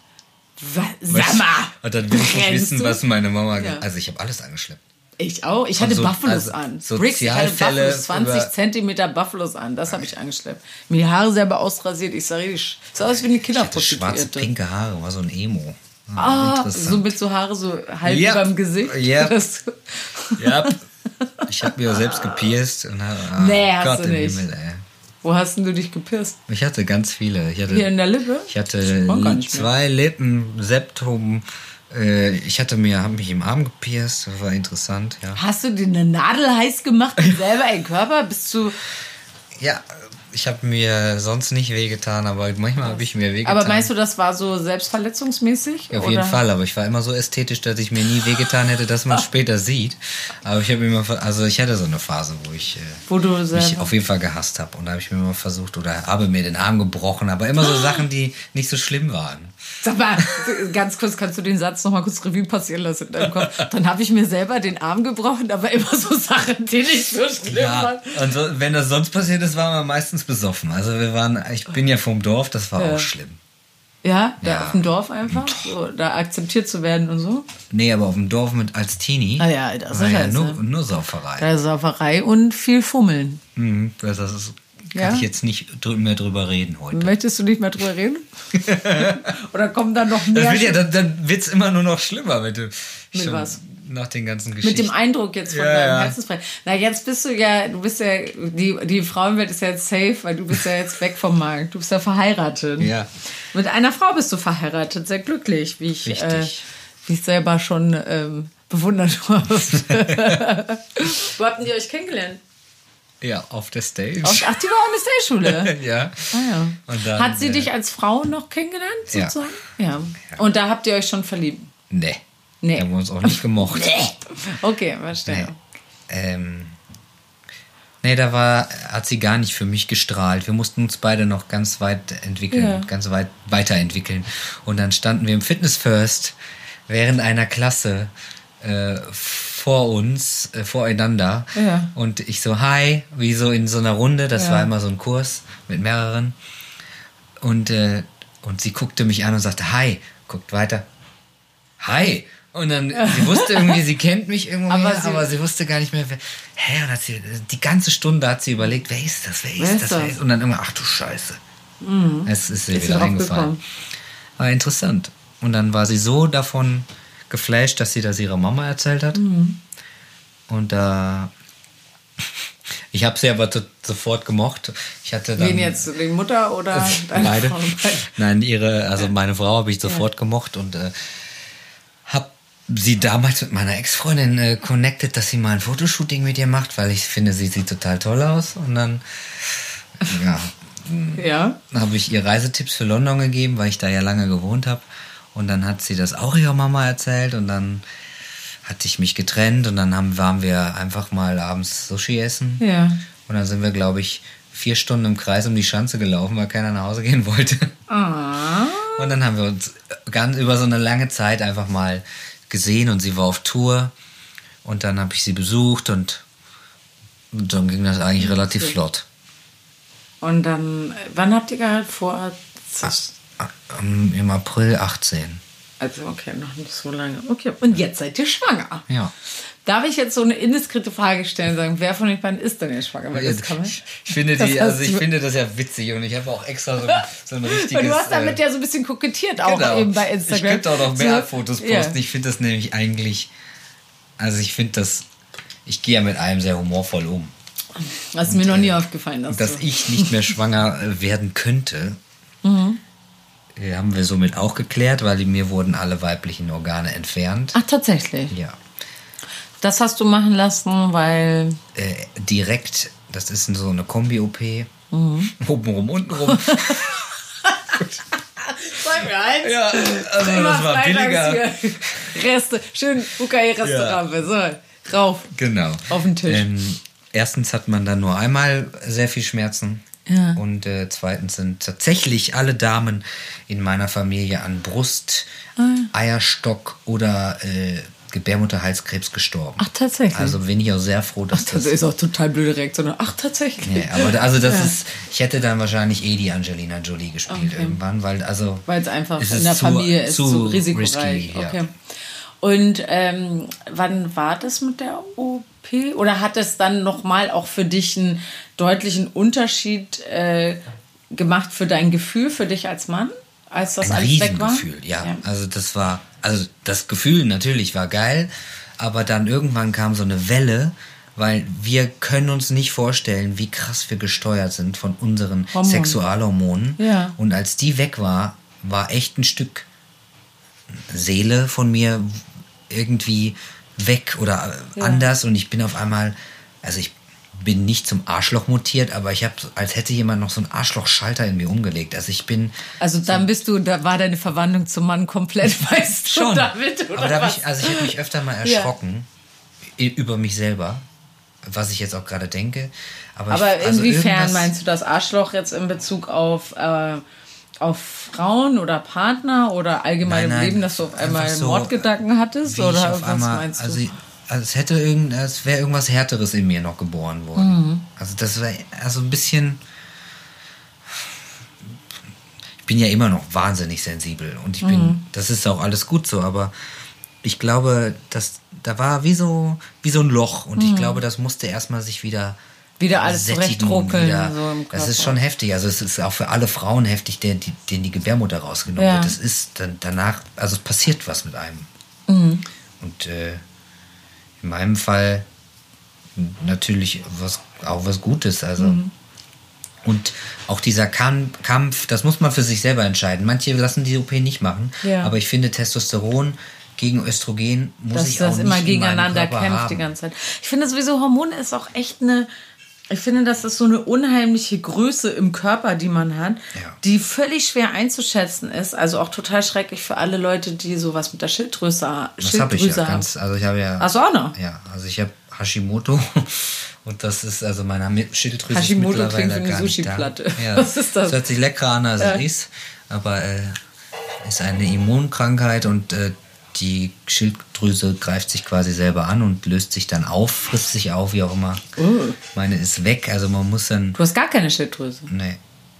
sag mal. Und dann will ich nicht wissen, du? was meine Mama. Ja. Also ich habe alles angeschleppt. Ich auch. Ich hatte so, Buffalos also an. Bricks, ich hatte Buffalos, 20 Zentimeter Buffalos an. Das habe ich angeschleppt. Mir die Haare selber ausrasiert. Ich sage, ich sah aus wie eine Kinderprostituierte. Schwarze, pinke Haare, war so ein Emo. Ah, so mit so Haare so halb yep. überm Gesicht. Ja. Yep. yep. Ich habe mir selbst gepierst und oh, nee, hast Gott du nicht. Himmel, Wo hast du dich gepierst? Ich hatte ganz viele. Ich hatte, Hier in der Lippe? Ich hatte zwei Lippen, Septum. Äh, ich hatte mir, habe mich im Arm gepierst. Das war interessant. Ja. Hast du dir eine Nadel heiß gemacht und selber einen Körper? Bist du? Ja, ich habe mir sonst nicht wehgetan, aber manchmal habe ich mir wehgetan. Aber meinst du, das war so selbstverletzungsmäßig? Ja, auf jeden Fall, aber ich war immer so ästhetisch, dass ich mir nie wehgetan hätte, dass man es später sieht. Aber ich habe immer, also ich hatte so eine Phase, wo ich äh, wo mich auf jeden Fall gehasst habe. Und da habe ich mir immer versucht, oder habe mir den Arm gebrochen, aber immer so Sachen, die nicht so schlimm waren. Sag mal, ganz kurz, kannst du den Satz nochmal kurz Revue passieren lassen in deinem Kopf? Dann habe ich mir selber den Arm gebrochen, aber immer so Sachen, die nicht so schlimm ja, waren. Und so, wenn das sonst passiert ist, waren wir meistens besoffen. Also wir waren, ich bin ja vom Dorf, das war ja. auch schlimm. Ja, da ja. auf dem Dorf einfach, so, da akzeptiert zu werden und so. Nee, aber auf dem Dorf mit als Teenie. Ah ja, das ist ja nur, nur Sauferei. Da ist Sauferei und viel Fummeln. Mhm, das ist kann ja? ich jetzt nicht mehr drüber reden heute. Möchtest du nicht mehr drüber reden? Oder kommen dann noch mehr? Das wird ja, dann, dann wird es immer nur noch schlimmer, mit, dem, mit was? Nach den ganzen Geschichten. Mit dem Eindruck jetzt von ja, deinem. Herzensfreund. Na, jetzt bist du ja, du bist ja, die, die Frauenwelt ist ja jetzt safe, weil du bist ja jetzt weg vom Markt. Du bist ja verheiratet. Ja. Mit einer Frau bist du verheiratet, sehr glücklich, wie ich, äh, wie ich selber schon ähm, bewundert habe. Wo habt ihr euch kennengelernt? Ja, auf der Stage. Auf, ach, die war an der Stage-Schule? ja. Ah, ja. Und dann, Hat sie äh, dich als Frau noch kennengelernt, sozusagen? Ja. ja. Und da habt ihr euch schon verliebt? Nee. Nee. Haben wir uns auch nicht gemocht. Okay, verstehe. Nee. Ähm, nee, da war, hat sie gar nicht für mich gestrahlt. Wir mussten uns beide noch ganz weit entwickeln, ja. ganz weit weiterentwickeln. Und dann standen wir im Fitness First während einer Klasse äh, vor uns, äh, voreinander. Ja. Und ich so, hi, wie so in so einer Runde. Das ja. war immer so ein Kurs mit mehreren. Und, äh, und sie guckte mich an und sagte, hi, guckt weiter. Hi. Und dann, sie wusste irgendwie, sie kennt mich irgendwo, aber, sie, aber sie wusste gar nicht mehr, wer, hä, und hat sie, die ganze Stunde hat sie überlegt, wer ist das, wer ist, wer ist das, das? Wer ist? Und dann immer, ach du Scheiße. Mhm. Es ist ihr ist wieder eingefallen. War interessant. Und dann war sie so davon geflasht, dass sie das ihrer Mama erzählt hat. Mhm. Und äh, ich habe sie aber sofort gemocht. Ich hatte dann, Wen jetzt, die Mutter oder deine beide? Frau? Nein, ihre, also meine Frau habe ich sofort ja. gemocht und äh, sie damals mit meiner Ex-Freundin äh, connected, dass sie mal ein Fotoshooting mit ihr macht, weil ich finde, sie sieht total toll aus. Und dann, ja, ja. habe ich ihr Reisetipps für London gegeben, weil ich da ja lange gewohnt habe. Und dann hat sie das auch ihrer Mama erzählt und dann hatte ich mich getrennt und dann haben, waren wir einfach mal abends Sushi essen. Ja. Und dann sind wir, glaube ich, vier Stunden im Kreis um die Schanze gelaufen, weil keiner nach Hause gehen wollte. Ah. Und dann haben wir uns ganz über so eine lange Zeit einfach mal gesehen und sie war auf Tour. Und dann habe ich sie besucht und, und dann ging das eigentlich relativ flott. Und dann, wann habt ihr geheiratet? Vor im April 18. Also, okay, noch nicht so lange. Okay, und jetzt seid ihr schwanger. Ja. Darf ich jetzt so eine indiskrete Frage stellen, sagen, wer von den beiden ist denn jetzt schwanger? Weil das kann man, ich finde, die, also ich finde das ja witzig und ich habe auch extra so ein, so ein richtiges... Und du hast damit äh, ja so ein bisschen kokettiert auch genau. eben bei Instagram. Ich könnte auch noch mehr so, Fotos posten. Ja. Ich finde das nämlich eigentlich... Also ich finde das... Ich gehe ja mit allem sehr humorvoll um. Das ist und, mir noch nie äh, aufgefallen. Dass, dass ich nicht mehr schwanger äh, werden könnte. Mhm haben wir somit auch geklärt, weil mir wurden alle weiblichen Organe entfernt. Ach, tatsächlich? Ja. Das hast du machen lassen, weil. Äh, direkt, das ist so eine Kombi-OP. Mhm. Obenrum, untenrum. Zwei mir eins. Ja, also das war billiger. Reste, schön Bukai-Restaurant. Ja. So, rauf. Genau. Auf den Tisch. Ähm, erstens hat man dann nur einmal sehr viel Schmerzen. Ja. Und äh, zweitens sind tatsächlich alle Damen in meiner Familie an Brust, ah. Eierstock oder äh, Gebärmutterhalskrebs gestorben. Ach, tatsächlich. Also bin ich auch sehr froh, dass Ach, das, das ist auch total blöde Reaktion. Ach, tatsächlich. Ja, aber also das ja. ist, ich hätte dann wahrscheinlich eh die Angelina Jolie gespielt okay. irgendwann, weil also weil es einfach in der Familie ist zu, zu risikoreich. Risky, ja. Okay. Und ähm, wann war das mit der OP? Oder hat es dann nochmal auch für dich einen deutlichen Unterschied äh, gemacht für dein Gefühl, für dich als Mann, als das Ein alles weg war? Gefühl, ja. ja. Also das war, also das Gefühl natürlich war geil, aber dann irgendwann kam so eine Welle, weil wir können uns nicht vorstellen, wie krass wir gesteuert sind von unseren Hormone. Sexualhormonen. Ja. Und als die weg war, war echt ein Stück Seele von mir irgendwie weg oder ja. anders und ich bin auf einmal, also ich bin nicht zum Arschloch mutiert, aber ich habe, als hätte jemand noch so einen Arschlochschalter in mir umgelegt. Also ich bin. Also dann bist du, da war deine Verwandlung zum Mann komplett, weißt du, schon. damit, oder aber da was? ich, also ich habe mich öfter mal Ja. erschrocken i- über mich selber, was ich jetzt auch gerade denke. Aber, Aber ich, also inwiefern meinst du das Arschloch jetzt in Bezug auf, äh, auf Frauen oder Partner oder allgemein Nein, im nein, Leben, dass du auf einmal so, Mordgedanken hattest? Oder was einmal, meinst du? Also, also es hätte irgend, es wäre irgendwas Härteres in mir noch geboren worden. Mhm. Also das wäre also ein bisschen. Ich bin ja immer noch wahnsinnig sensibel und ich bin, Mhm. das ist auch alles gut so, aber ich glaube, dass da war wie so wie so ein Loch und ich glaube, das musste erstmal sich wieder Mhm. Wieder alles zurechtruckeln, so das ist schon heftig. Also es ist auch für alle Frauen heftig, denen die, denen die Gebärmutter rausgenommen Ja. wird. Das ist dann danach, also es passiert was mit einem. Mhm. Und äh, in meinem Fall natürlich was, auch was Gutes. Also. Mhm. Und auch dieser Kam- Kampf, das muss man für sich selber entscheiden. Manche lassen die OP nicht machen, Ja. aber ich finde Testosteron gegen Östrogen muss dass ich das auch immer nicht meinem gegeneinander kämpft haben. die ganze Zeit. Ich finde sowieso, Hormone ist auch echt eine. Ich finde, das ist so eine unheimliche Größe im Körper, die man hat, Ja. die völlig schwer einzuschätzen ist. Also auch total schrecklich für alle Leute, die sowas mit der Schilddrüse, Das habe ich ja Schilddrüse haben. ganz, also ich habe ja. Du auch noch? Ja, also ich habe Hashimoto und das ist also meine Mi- Schilddrüse Hashimoto ist mittlerweile gar nicht da. Sushi-Platte. Ja, Was ist das? hört sich leckerer an als es ist, aber äh, ist eine Immunkrankheit und äh, die Schilddrüse greift sich quasi selber an und löst sich dann auf, frisst sich auf, wie auch immer. Oh. Meine ist weg, also man muss dann Du hast gar keine Schilddrüse. Nee.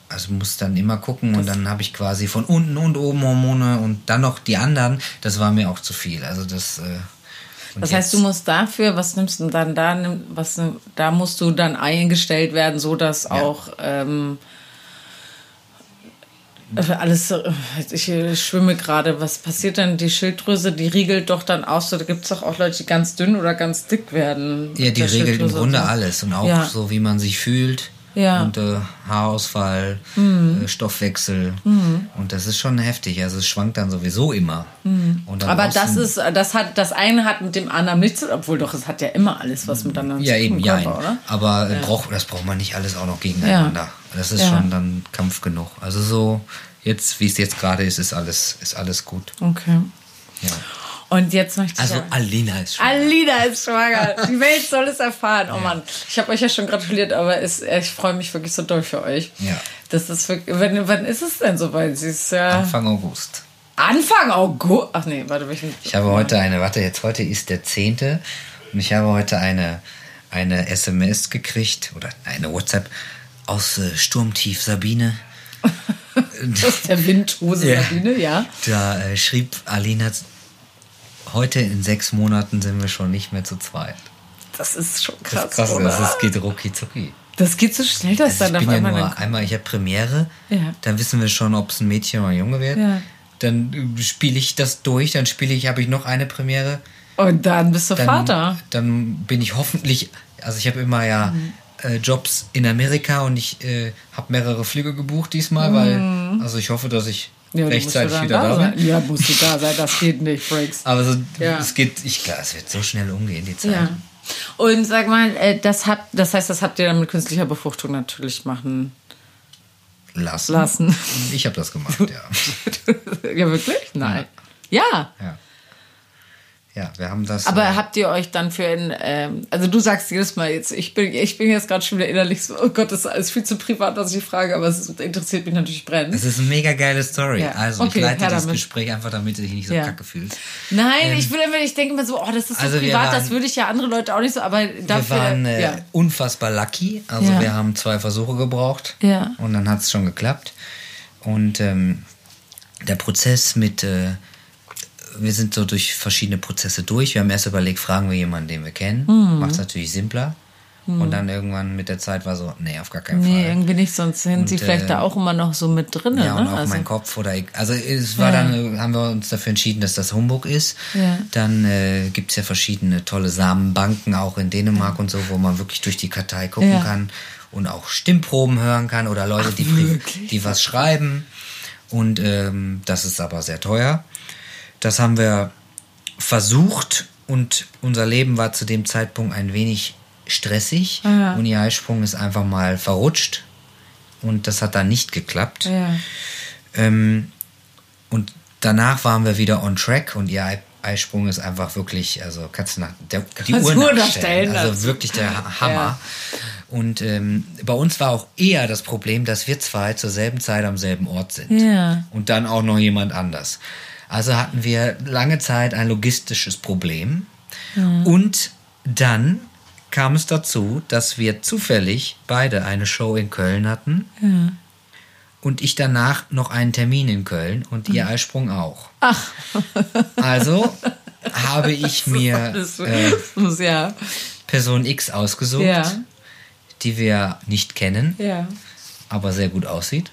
Also muss dann immer gucken und dann habe ich quasi von unten und oben Hormone und dann noch die anderen. Das war mir auch zu viel. Also das. Äh, Das heißt, du musst dafür, was nimmst du dann da? nimm- Was, da musst du dann eingestellt werden, so dass auch ähm, äh, alles, äh, ich äh, schwimme gerade, was passiert denn? Die Schilddrüse, die riegelt doch dann aus, da gibt es doch auch Leute, die ganz dünn oder ganz dick werden. Ja, die regelt im Grunde und so. alles und auch Ja. so, wie man sich fühlt. Ja. Mhm. Und äh, Haarausfall, äh, Stoffwechsel. Und das ist schon heftig. Also es schwankt dann sowieso immer. Und dann Mhm. Aber das ist, das hat, das eine hat mit dem anderen nichts, obwohl doch, es hat ja immer alles was miteinander Ja, zu tun, eben, ja. Körper, oder? Aber äh, braucht, das braucht man nicht alles auch noch gegeneinander. Das ist Ja. schon dann Kampf genug. Also so, jetzt, wie es jetzt gerade ist, ist alles, ist alles gut. Okay. Ja. Und jetzt möchte ich Also ja- Alina ist schon. Alina ist schwanger. Die Welt soll es erfahren. Oh Mann, ich habe euch ja schon gratuliert, aber es, ich freue mich wirklich so doll für euch. Ja. Das ist wirklich, wann, wann ist es denn soweit? Sie ist ja Anfang August. Anfang August. Ach nee, warte, welchen. Ich habe heute eine, warte, jetzt heute ist der 10. und ich habe heute eine, eine SMS gekriegt oder eine WhatsApp aus äh, Sturmtief Sabine. Das ist der Windhose Ja. Sabine, ja. Da äh, schrieb Alina, heute in sechs Monaten sind wir schon nicht mehr zu zweit. Das ist schon Das krass. ist krass, oder? das ist, geht rucki zucki. Das geht so schnell, dass Also dann ich auf bin ja einmal. nur einmal, ich habe Premiere, Ja. dann wissen wir schon, ob es ein Mädchen oder ein Junge wird. Ja. Dann äh, spiele ich das durch, dann spiele ich, habe ich noch eine Premiere. Und dann bist du dann, Vater. Dann bin ich hoffentlich, also ich habe immer ja Mhm. Äh, Jobs in Amerika und ich äh, habe mehrere Flüge gebucht diesmal, weil, also ich hoffe, dass ich Mhm. Ja, rechtzeitig wieder dann da sein. bin. Ja, musst du da sein, das geht nicht, Fricks. Aber so, Ja. es geht, ich glaube, es wird so schnell umgehen, die Zeit. Ja. Und sag mal, äh, das, habt, das heißt, das habt ihr dann mit künstlicher Befruchtung natürlich machen Lassen. lassen. Ich habe das gemacht, ja. ja, wirklich? Nein. Ja. ja. Ja, wir haben das. Aber äh, habt ihr euch dann für ein, ähm, also du sagst jedes Mal jetzt, ich bin, ich bin jetzt gerade schon wieder innerlich so, oh Gott, das ist alles viel zu privat, was ich frage, aber es interessiert mich natürlich brennend. es ist eine mega geile Story. Ja. Also Okay, ich leite das damit. Gespräch einfach, damit du dich nicht so Ja. kacke fühlst. Nein, ich will immer, ich denke mir so, oh, das ist so Also privat, das waren- würde ich ja andere Leute auch nicht so, aber dafür, wir waren äh, ja. unfassbar lucky. Also wir haben zwei Versuche gebraucht. Ja. Und dann hat es schon geklappt. Und ähm, der Prozess mit, äh, wir sind so durch verschiedene Prozesse durch. Wir haben erst überlegt, fragen wir jemanden, den wir kennen. Mhm. Macht es natürlich simpler. Und dann irgendwann mit der Zeit war so, nee, auf gar keinen Nee, Fall. irgendwie nicht, sonst sind sie Und, vielleicht äh, da auch immer noch so mit drin. Ja, und ne? auch also, mein Kopf oder ich, also es war Ja. dann, haben wir uns dafür entschieden, dass das Humbug ist. Ja. Dann äh, gibt es ja verschiedene tolle Samenbanken auch in Dänemark und so, wo man wirklich durch die Kartei gucken Ja. kann und auch Stimmproben hören kann oder Leute, die, wirklich? die was schreiben. Und ähm, das ist aber sehr teuer. Das haben wir versucht und unser Leben war zu dem Zeitpunkt ein wenig stressig und ihr Eisprung ist einfach mal verrutscht und das hat dann nicht geklappt. Ja. Ähm, und danach waren wir wieder on track und ihr Ei- Eisprung ist einfach wirklich, also kannst du nach der, die Uhr nachstellen. nachstellen, Also das- wirklich der Hammer. Und ähm, bei uns war auch eher das Problem, dass wir zwei zur selben Zeit am selben Ort sind. Ja. Und dann auch noch jemand anders. Also hatten wir lange Zeit ein logistisches Problem. Und dann kam es dazu, dass wir zufällig beide eine Show in Köln hatten. Und ich danach noch einen Termin in Köln und ihr Eisprung auch. Ach. Also habe ich mir äh, ja. Person X ausgesucht, Ja. die wir nicht kennen, Ja. aber sehr gut aussieht.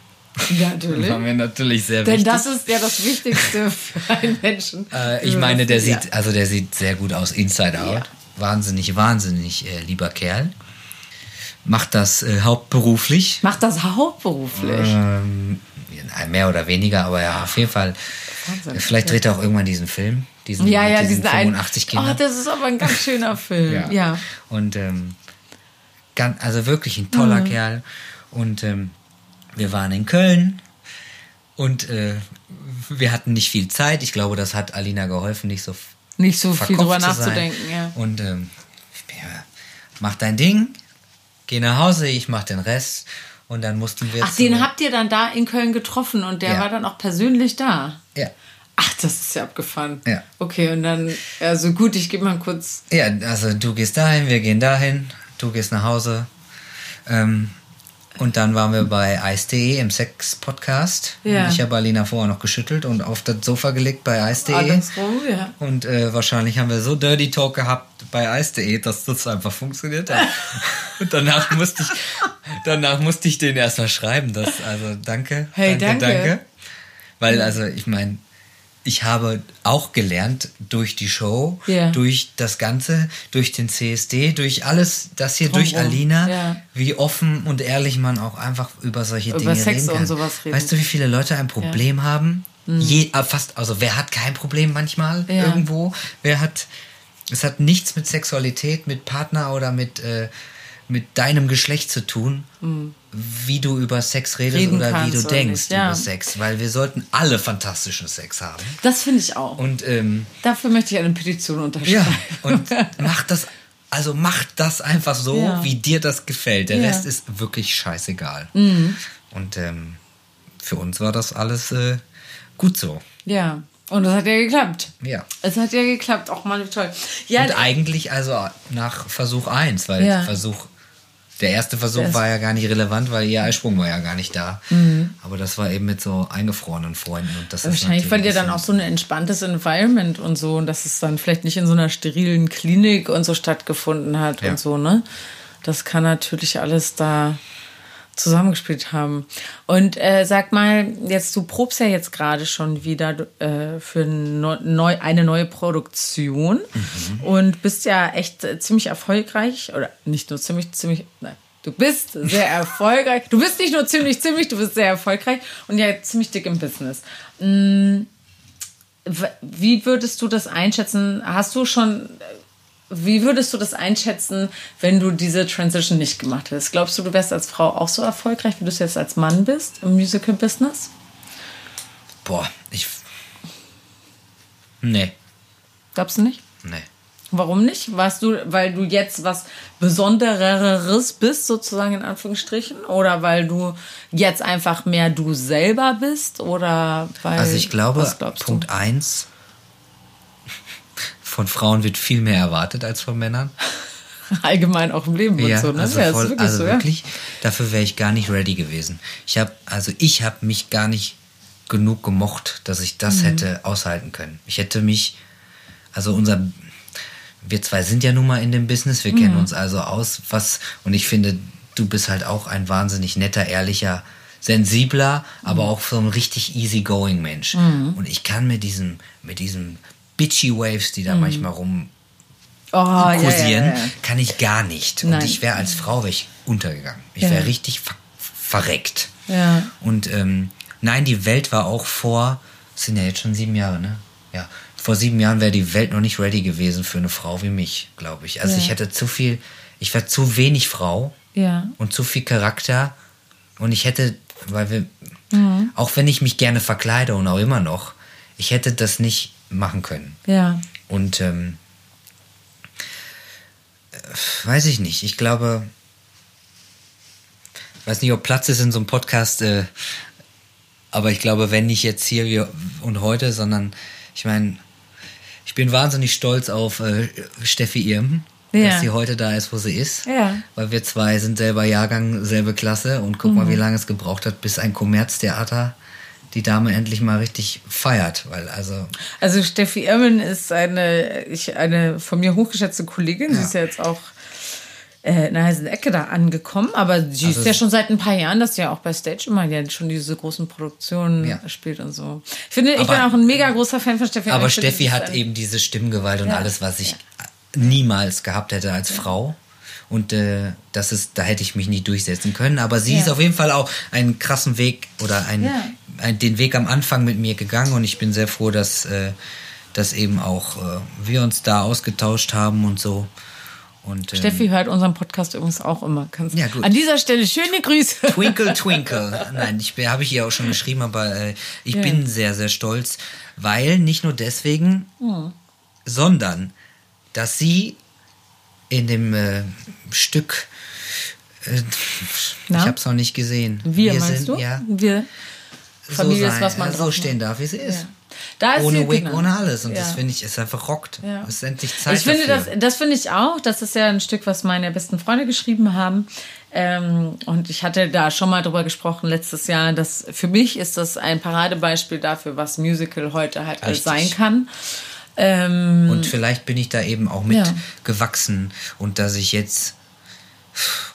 Ja, natürlich. War mir natürlich sehr Denn wichtig. das ist ja das Wichtigste für einen Menschen. Äh, ich meine, der Ja. sieht, also der sieht sehr gut aus, Inside Out. Wahnsinnig, wahnsinnig äh, lieber Kerl. Macht das äh, hauptberuflich. Macht das hauptberuflich. Ähm, ja, mehr oder weniger, aber ja, auf jeden Fall. Wahnsinn. Vielleicht dreht er auch irgendwann diesen Film. Diesen, ja, ja, diesen einen. 85 Oh, Kinder. das ist aber ein ganz schöner Film. Ja. Und ähm, ganz, also wirklich ein toller Mhm. Kerl. Und ähm, wir waren in Köln und äh, wir hatten nicht viel Zeit. Ich glaube, das hat Alina geholfen, nicht so Nicht so viel drüber zu sein. nachzudenken, ja. Und ähm, ja, mach dein Ding, geh nach Hause, ich mach den Rest. Und dann mussten wir. Ach, den habt ihr dann da in Köln getroffen und der Ja. war dann auch persönlich da. Ja. Ach, das ist ja abgefahren. Ja. Okay, und dann, also gut, ich gebe mal kurz. Ja, also du gehst dahin, wir gehen dahin, du gehst nach Hause. Ähm, und dann waren wir bei Ice.de im Sex-Podcast. Ja. Und ich habe Alina vorher noch geschüttelt und auf das Sofa gelegt bei Ice.de. Andersrum, ja. Und äh, wahrscheinlich haben wir so Dirty Talk gehabt bei Ice.de, dass das einfach funktioniert hat. und danach musste ich, danach musste ich den erstmal schreiben. Das, also danke. Hey, danke. Weil, also ich meine, ich habe auch gelernt durch die Show, Ja. durch das Ganze, durch den CSD, durch alles, das hier, durch Drumrum, Alina, ja. wie offen und ehrlich man auch einfach über solche Über Dinge Sex reden kann. sowas reden. Weißt du, wie viele Leute ein Problem haben? Je, äh, fast, also wer hat kein Problem manchmal Ja. irgendwo? Wer hat, es hat nichts mit Sexualität, mit Partner oder mit, äh, mit deinem Geschlecht zu tun, wie du über Sex redest Reden oder wie du denkst nicht, ja. über Sex. Weil wir sollten alle fantastischen Sex haben. Das finde ich auch. Und ähm, Dafür möchte ich eine Petition unterschreiben. ja, und mach das, also mach das einfach so, Ja. wie dir das gefällt. Der Ja. Mhm. Rest ist wirklich scheißegal. Und ähm, für uns war das alles äh, gut so. Ja. Und das hat ja geklappt. Ja. Es hat ja geklappt. Auch mal toll. Ja, Und eigentlich also nach Versuch 1, weil Ja. Versuch, der erste Versuch Das- war ja gar nicht relevant, weil ihr Eisprung war ja gar nicht da. Aber das war eben mit so eingefrorenen Freunden. Und das ist Wahrscheinlich fand ihr dann auch so ein entspanntes Environment und so und dass es dann vielleicht nicht in so einer sterilen Klinik und so stattgefunden hat Ja. und so, ne? Das kann natürlich alles da zusammengespielt haben. Und äh, sag mal, jetzt du probst ja jetzt gerade schon wieder äh, für neu, eine neue Produktion und bist ja echt äh, ziemlich erfolgreich oder nicht nur ziemlich ziemlich nein, du bist sehr erfolgreich. Du bist nicht nur ziemlich ziemlich, du bist sehr erfolgreich und ja ziemlich dick im Business. Mm, Wie würdest du das einschätzen? Hast du schon wie würdest du das einschätzen, wenn du diese Transition nicht gemacht hättest? Glaubst du, du wärst als Frau auch so erfolgreich, wie du es jetzt als Mann bist im Musical-Business? Boah, ich. Nee, Glaubst du nicht? nee. Warum nicht? Warst du, weil du jetzt was Besondereres bist, sozusagen in Anführungsstrichen? Oder weil du jetzt einfach mehr du selber bist? Oder weil. Also ich glaube, Punkt 1, von Frauen wird viel mehr erwartet als von Männern. Allgemein auch im Leben und so, ne? also ja, voll, wirklich also so, wirklich, dafür wäre ich gar nicht ready gewesen. Ich habe, also ich habe mich gar nicht genug gemocht, dass ich Mhm. das hätte aushalten können. Ich hätte mich, also unser, wir zwei sind ja nun mal in dem Business, wir Mhm. kennen uns also aus, was, und ich finde, du bist halt auch ein wahnsinnig netter, ehrlicher, sensibler, aber Mhm. auch so ein richtig easygoing Mensch. Und ich kann mit diesem, mit diesem bitchy Waves, die da manchmal rum. Oh, ja, ja, kursieren, ja, ja. kann ich gar nicht. Und Nein. ich wäre als Frau wär ich untergegangen. Ich wäre richtig ver verreckt. Und ähm, nein, die Welt war auch vor, das sind ja jetzt schon sieben Jahre, ne? Ja, vor sieben Jahren wäre die Welt noch nicht ready gewesen für eine Frau wie mich, glaube ich. Also ich hätte zu viel, ich war zu wenig Frau und zu viel Charakter und ich hätte, weil wir, Mhm. auch wenn ich mich gerne verkleide und auch immer noch, ich hätte das nicht machen können. Ja. Und ähm, äh, weiß ich nicht. Ich glaube, weiß nicht, ob Platz ist in so einem Podcast, äh, aber ich glaube, wenn nicht jetzt hier wie und heute, sondern ich meine, ich bin wahnsinnig stolz auf äh, Steffi Irm, Ja. dass sie heute da ist, wo sie ist. Ja. Weil wir zwei sind selber Jahrgang, selbe Klasse und guck mal, Mhm. wie lange es gebraucht hat, bis ein Kommerztheater die Dame endlich mal richtig feiert. Weil also Also Steffi Irmen ist eine, ich, eine von mir hochgeschätzte Kollegin. Sie Ja. ist ja jetzt auch äh, in der heißen Ecke da angekommen, aber sie Also ist ja schon seit ein paar Jahren, dass sie ja auch bei Stage immer ja schon diese großen Produktionen Ja. spielt und so. Ich finde, ich Aber- bin auch ein mega großer Fan von Steffi. Aber Ich Steffi sie hat eben diese Stimmgewalt und alles, was ich niemals gehabt hätte als Frau. Und äh, das ist, da hätte ich mich nie durchsetzen können. Aber sie Ja. ist auf jeden Fall auch einen krassen Weg oder ein, Ja. ein, den Weg am Anfang mit mir gegangen. Und ich bin sehr froh, dass, äh, dass eben auch äh, wir uns da ausgetauscht haben und so. Und, ähm, Steffi hört unseren Podcast übrigens auch immer. Kannst Ja, gut. An dieser Stelle schöne Grüße. Twinkle, twinkle. Nein, ich habe ich ihr auch schon geschrieben, aber äh, ich Ja. bin sehr, sehr stolz, weil nicht nur deswegen, Hm. sondern dass sie in dem äh, Stück, äh, ich habe es noch nicht gesehen. Wir, meinst sind, du? Ja, Wir. Familie so ist, sein, was man so stehen darf, wie sie ist. Ja. Da ist Ohne Wig, genau. ohne alles. Und das Ja. finde ich, ist einfach rockt. Ja. Es ist endlich Zeit Ich finde, dafür. das, das finde ich auch. Das ist ja ein Stück, was meine besten Freunde geschrieben haben. Ähm, und ich hatte da schon mal drüber gesprochen letztes Jahr, dass für mich ist das ein Paradebeispiel dafür, was Musical heute halt Richtig. sein kann. Ähm, Und vielleicht bin ich da eben auch mit Ja. gewachsen und dass ich jetzt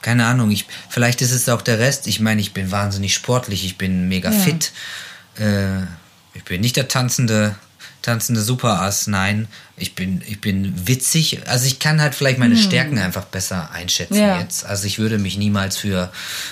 keine Ahnung, ich vielleicht ist es auch der Rest. Ich meine, ich bin wahnsinnig sportlich, ich bin mega Ja. fit. Äh, ich bin nicht der tanzende tanzende Superass, nein, ich bin ich bin witzig, also ich kann halt vielleicht meine Stärken einfach besser einschätzen Hm. Ja. jetzt. Also ich würde mich niemals für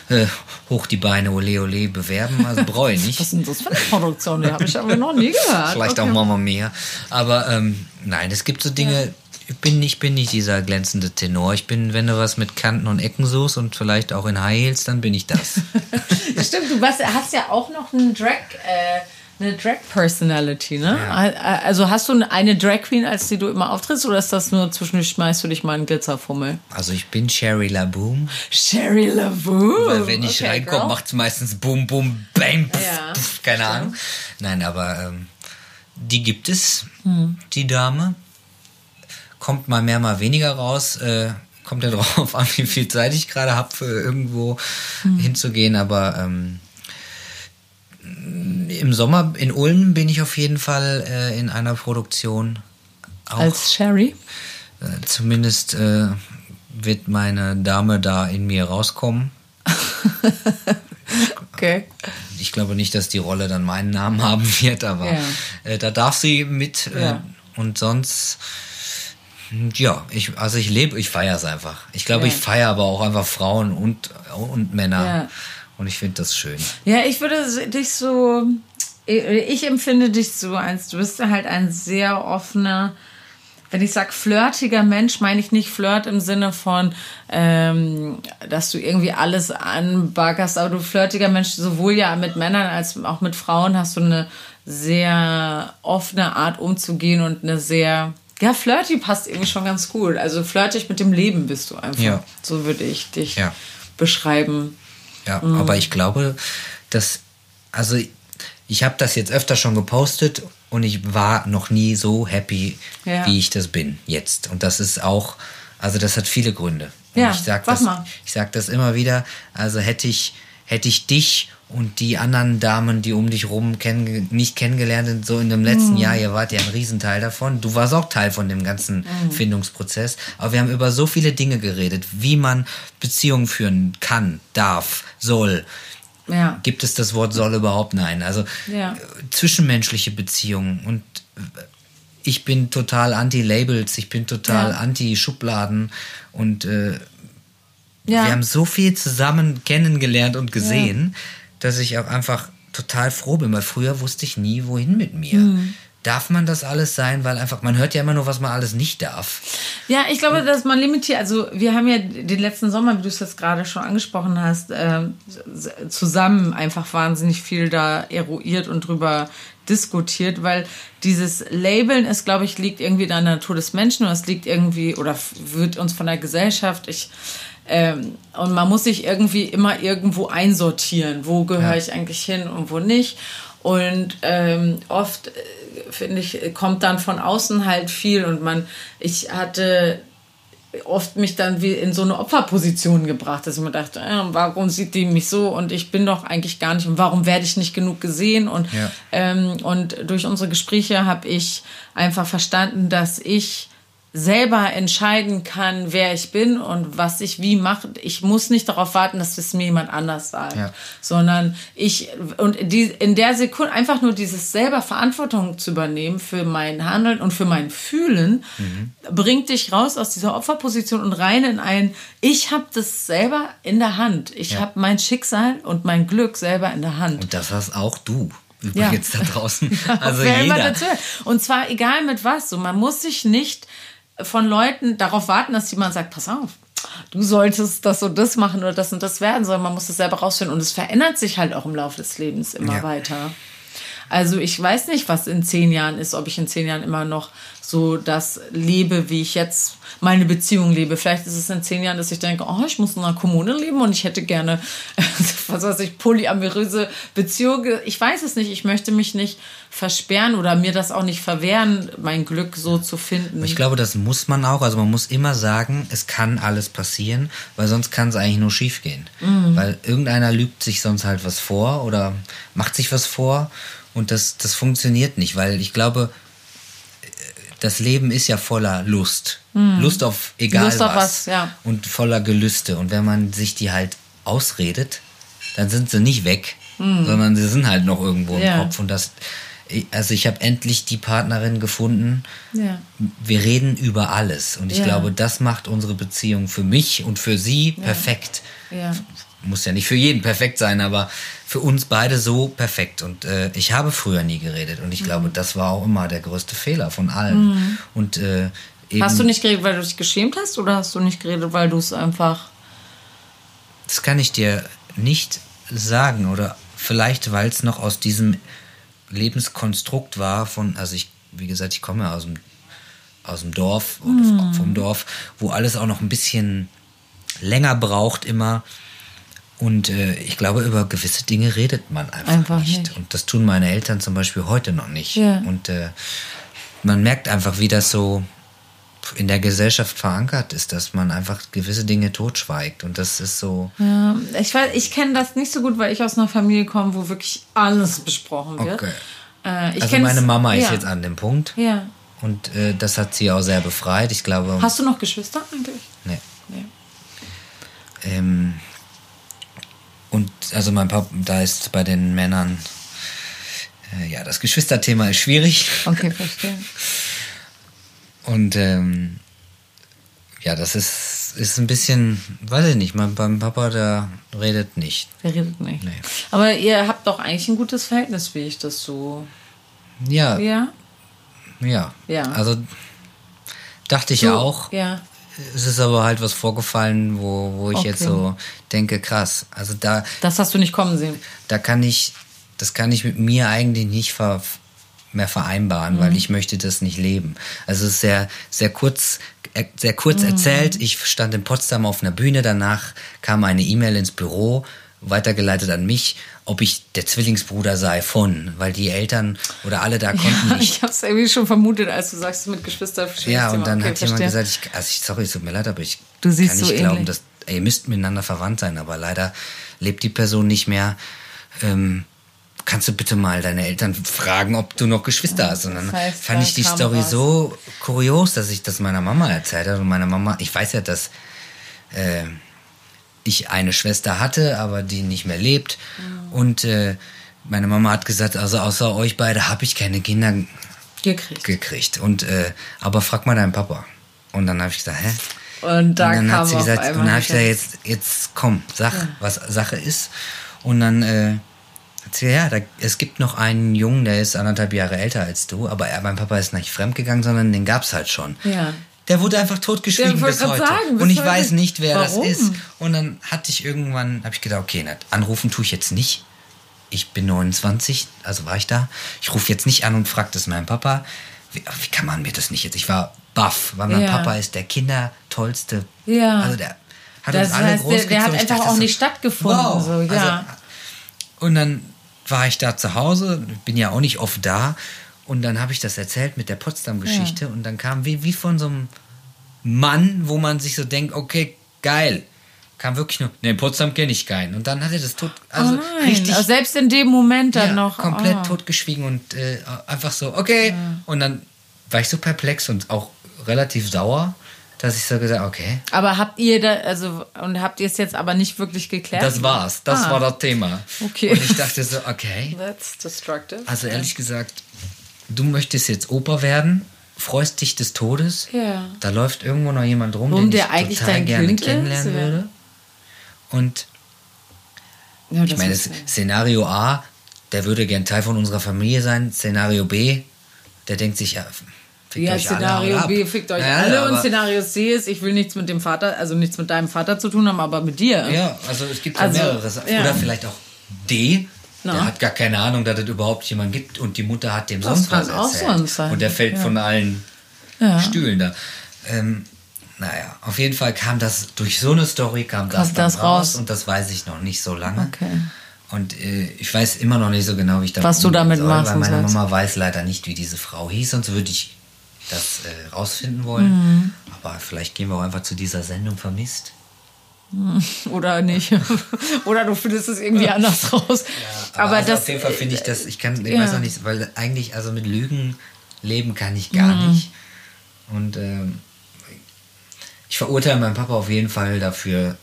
äh, hoch die Beine ole ole bewerben, also ich nicht. was ist denn das für eine Produktion? Die habe ich aber noch nie gehört. Vielleicht Okay. auch Mama Mia. Aber ähm, nein, es gibt so Dinge. Ich bin nicht, bin nicht dieser glänzende Tenor. Ich bin, wenn du was mit Kanten und Ecken suchst und vielleicht auch in High Heels, dann bin ich das. Stimmt, du warst, hast ja auch noch einen Drag, äh, eine Drag-Personality, ne? Also hast du eine Drag Queen, als die du immer auftrittst, oder ist das nur zwischendurch schmeißt du dich mal einen Glitzerfummel? Also ich bin Sherry LaBoom. Sherry LaVoo. Weil wenn ich Okay, reinkomme, girl. macht's meistens Bum Bum Bang. Pf, Ja. pf, keine Stimmt. Ahnung. Nein, aber ähm, die gibt es, Hm. die Dame. Kommt mal mehr, mal weniger raus. Äh, kommt ja drauf an, wie viel Zeit ich gerade habe, für irgendwo Hm. hinzugehen. Aber ähm, im Sommer in Ulm bin ich auf jeden Fall äh, in einer Produktion. Auch, Als Sherry? äh, zumindest äh, wird meine Dame da in mir rauskommen. Okay. Ich glaube nicht, dass die Rolle dann meinen Namen haben wird, aber Ja. äh, da darf sie mit. Äh, Ja. Und sonst, ja, ich, also ich lebe, ich feiere es einfach. Ich glaube, Ja. ich feiere aber auch einfach Frauen und, und Männer. Und ich finde das schön. Ja, ich würde dich so, ich empfinde dich so als, du bist halt ein sehr offener, wenn ich sag flirtiger Mensch, meine ich nicht Flirt im Sinne von, ähm, dass du irgendwie alles anbaggerst, aber du flirtiger Mensch, sowohl ja mit Männern als auch mit Frauen hast du eine sehr offene Art umzugehen und eine sehr, ja, flirty passt irgendwie schon ganz gut. Also flirtig mit dem Leben bist du einfach. Ja. So würde ich dich Ja. beschreiben. Ja, Mhm. aber ich glaube, dass, also ich habe das jetzt öfter schon gepostet und ich war noch nie so happy, Ja. wie ich das bin jetzt. Und das ist auch, also das hat viele Gründe. Und Ja, ich sag das, mal. ich sag das immer wieder. Also hätte ich, hätte ich dich und die anderen Damen, die um dich rum kenn, nicht kennengelernt sind, so in dem Mhm. letzten Jahr, ihr wart ja ein Riesenteil davon. Du warst auch Teil von dem ganzen Mhm. Findungsprozess. Aber wir haben über so viele Dinge geredet, wie man Beziehungen führen kann, darf, soll. Ja. Gibt es das Wort soll überhaupt? Nein. Also Ja. zwischenmenschliche Beziehungen und ich bin total anti-Labels, ich bin total Ja. anti-Schubladen und äh, Ja. wir haben so viel zusammen kennengelernt und gesehen, dass ich auch einfach total froh bin, weil früher wusste ich nie, wohin mit mir. Mhm. darf man das alles sein? Weil einfach, man hört ja immer nur, was man alles nicht darf. Ja, ich glaube, dass man limitiert, also wir haben ja den letzten Sommer, wie du es jetzt gerade schon angesprochen hast, äh, zusammen einfach wahnsinnig viel da eruiert und drüber diskutiert, weil dieses Labeln ist, glaube ich, liegt irgendwie in der Natur des Menschen oder es liegt irgendwie oder wird uns von der Gesellschaft, ich ähm, und man muss sich irgendwie immer irgendwo einsortieren, wo gehöre ja. ich eigentlich hin und wo nicht. Und ähm, oft, äh, finde ich, kommt dann von außen halt viel und man, ich hatte oft mich dann wie in so eine Opferposition gebracht, dass ich mir dachte, äh, warum sieht die mich so und ich bin doch eigentlich gar nicht und warum werde ich nicht genug gesehen und ja. ähm, und durch unsere Gespräche habe ich einfach verstanden, dass ich selber entscheiden kann, wer ich bin und was ich wie mache. Ich muss nicht darauf warten, dass es mir jemand anders sagt, ja. sondern ich und die in der Sekunde einfach nur dieses selber Verantwortung zu übernehmen für mein Handeln und für mein Fühlen mhm. bringt dich raus aus dieser Opferposition und rein in ein ich habe das selber in der Hand. Ich ja. habe mein Schicksal und mein Glück selber in der Hand. Und das hast auch du übrigens ja. da draußen. Also jeder. Und zwar egal mit was. So, man muss sich nicht von Leuten darauf warten, dass jemand sagt, pass auf, du solltest das und das machen oder das und das werden, sondern man muss es selber rausfinden. Und es verändert sich halt auch im Laufe des Lebens immer ja. weiter. Also ich weiß nicht, was in zehn Jahren ist, ob ich in zehn Jahren immer noch so das lebe, wie ich jetzt meine Beziehung lebe. Vielleicht ist es in zehn Jahren, dass ich denke, oh, ich muss in einer Kommune leben und ich hätte gerne, was weiß ich, polyamoröse Beziehungen. Ich weiß es nicht. Ich möchte mich nicht versperren oder mir das auch nicht verwehren, mein Glück so zu finden. Ich glaube, das muss man auch. Also man muss immer sagen, es kann alles passieren, weil sonst kann es eigentlich nur schief gehen. Mhm. Weil irgendeiner lügt sich sonst halt was vor oder macht sich was vor und das, das funktioniert nicht, weil ich glaube, das Leben ist ja voller Lust. Mhm. Lust auf egal Lust was. Auf was ja. Und voller Gelüste. Und wenn man sich die halt ausredet, dann sind sie nicht weg, mhm. sondern sie sind halt noch irgendwo im ja. Kopf. Und das, also ich habe endlich die Partnerin gefunden. Ja. Wir reden über alles. Und ich ja. glaube, das macht unsere Beziehung für mich und für sie perfekt. Muss ja nicht für jeden perfekt sein, aber für uns beide so perfekt. Und äh, ich habe früher nie geredet und ich mhm. glaube, das war auch immer der größte Fehler von allen. Mhm. Und äh, hast du nicht geredet, weil du dich geschämt hast, oder hast du nicht geredet, weil du es einfach? Das kann ich dir nicht sagen oder vielleicht, weil es noch aus diesem Lebenskonstrukt war von, also ich, wie gesagt, ich komme aus dem aus dem Dorf, mhm. vom Dorf, wo alles auch noch ein bisschen länger braucht immer und äh, ich glaube, über gewisse Dinge redet man einfach, einfach nicht. nicht. Und das tun meine Eltern zum Beispiel heute noch nicht. Ja. Und äh, man merkt einfach, wie das so in der Gesellschaft verankert ist, dass man einfach gewisse Dinge totschweigt. Und das ist so. Ja, ich weiß, ich kenne das nicht so gut, weil ich aus einer Familie komme, wo wirklich alles besprochen wird. Okay. Äh, also meine Mama ja. ist jetzt an dem Punkt. Ja. Und äh, das hat sie auch sehr befreit. Ich glaube. Hast du noch Geschwister eigentlich? Nee. nee. Ähm, und also mein Papa, da ist bei den Männern, äh, ja, das Geschwisterthema ist schwierig. Okay, verstehe. Und ähm, ja, das ist, ist ein bisschen, weiß ich nicht, mein, beim Papa, der redet nicht. Der redet nicht. Nee. Aber ihr habt doch eigentlich ein gutes Verhältnis, wie ich das so. Ja. Ja. Ja. ja. Also dachte ich so, ja auch. Ja es ist aber halt was vorgefallen, wo, wo ich okay. jetzt so denke, krass. Also da. Das hast du nicht kommen sehen. Da kann ich, das kann ich mit mir eigentlich nicht ver, mehr vereinbaren, mhm. weil ich möchte das nicht leben. Also es ist sehr, sehr kurz, sehr kurz mhm. erzählt. Ich stand in Potsdam auf einer Bühne, danach kam eine E-Mail ins Büro, weitergeleitet an mich ob ich der Zwillingsbruder sei von, weil die Eltern oder alle da konnten ja, nicht. Ich habe es irgendwie schon vermutet, als du sagst, mit Geschwistern Ja, und dann okay, hat jemand gesagt, ich, also ich, sorry, es tut mir leid, aber ich du kann nicht so glauben, dass ey, ihr müsst miteinander verwandt sein, aber leider lebt die Person nicht mehr. Ähm, kannst du bitte mal deine Eltern fragen, ob du noch Geschwister hast? Und dann das heißt, fand ich die Story was. so kurios, dass ich das meiner Mama erzählt habe. Und meine Mama, ich weiß ja, dass äh, ich eine Schwester hatte, aber die nicht mehr lebt. Mhm. Und äh, meine Mama hat gesagt, also außer euch beide habe ich keine Kinder gekriegt. gekriegt. Und äh, aber frag mal deinen Papa. Und dann habe ich gesagt, hä? Und, da und dann hat sie gesagt, und dann habe ich gesagt, jetzt, jetzt komm, sag, ja. was Sache ist. Und dann äh, hat sie, ja, da, es gibt noch einen Jungen, der ist anderthalb Jahre älter als du, aber er, mein Papa ist nicht fremdgegangen, sondern den gab es halt schon. Ja. Der wurde einfach totgeschwiegen bis heute. sagen, bis und ich heute. weiß nicht, wer Warum? das ist. Und dann hatte ich irgendwann, habe ich gedacht, okay, na, anrufen tue ich jetzt nicht. Ich bin 29, also war ich da. Ich rufe jetzt nicht an und frage das meinen Papa. Wie, wie kann man mir das nicht jetzt? Ich war baff, weil mein Ja. Papa ist der kindertollste. Ja. Also der hat Das uns alle heißt, der- der großgezogen. hat einfach dachte auch so, nicht stattgefunden, so, ja. und dann war ich da zu Hause, bin ja auch nicht oft da. Und dann habe ich das erzählt mit der Potsdam-Geschichte. Und dann kam wie, wie von so einem Mann, wo man sich so denkt, okay, geil. Kam wirklich nur, ne, in Potsdam kenne ich keinen. Und dann hat er das tot, also oh richtig also selbst in dem Moment dann ja, noch. komplett oh. totgeschwiegen und äh, einfach so, okay. Und dann war ich so perplex und auch relativ sauer, dass ich so gesagt okay, Aber habt ihr da, also, und habt ihr es jetzt aber nicht wirklich geklärt? das war's. Das Ah. war das Thema. Okay. Und ich dachte so, okay. That's destructive. Also ehrlich gesagt, du möchtest jetzt Opa werden, freust dich des Todes. Ja. Da läuft irgendwo noch jemand rum, Warum den der ich eigentlich total dein gerne Kind ist, kennenlernen ja. würde. Und Ja, ich meine, ist- Szenario A, der würde gern Teil von unserer Familie sein. Szenario B, der denkt sich, ja, fickt ja, euch alle, Szenario ab. B fickt euch Ja, alle und Szenario C ist, ich will nichts mit dem Vater, also nichts mit deinem Vater zu tun haben, aber mit dir. Ja, also es gibt Also, ja mehrere Sachen. ja. Oder vielleicht auch D, Na. der hat gar keine Ahnung, dass es überhaupt jemanden gibt und die Mutter hat dem Das sonst was auch erzählt. sonst sein, Und der fällt ja. von allen Ja. Stühlen da. Ähm, naja, auf jeden Fall kam das, durch so eine Story kam das, das raus. und das weiß ich noch nicht so lange. Okay. Und äh, ich weiß immer noch nicht so genau, wie ich damit Was du damit soll, machen Weil meine. Mama weiß leider nicht, wie diese Frau hieß, sonst würde ich das äh, rausfinden wollen. Mhm. Aber vielleicht gehen wir auch einfach zu dieser Sendung vermisst. Oder nicht. Oder du findest es irgendwie anders raus. aber also das. auf jeden Fall finde ich das, ich kann, ich ja. weiß auch nicht, weil eigentlich, also mit Lügen leben kann ich gar Mhm. nicht. Und ähm, ich verurteile meinen Papa auf jeden Fall dafür.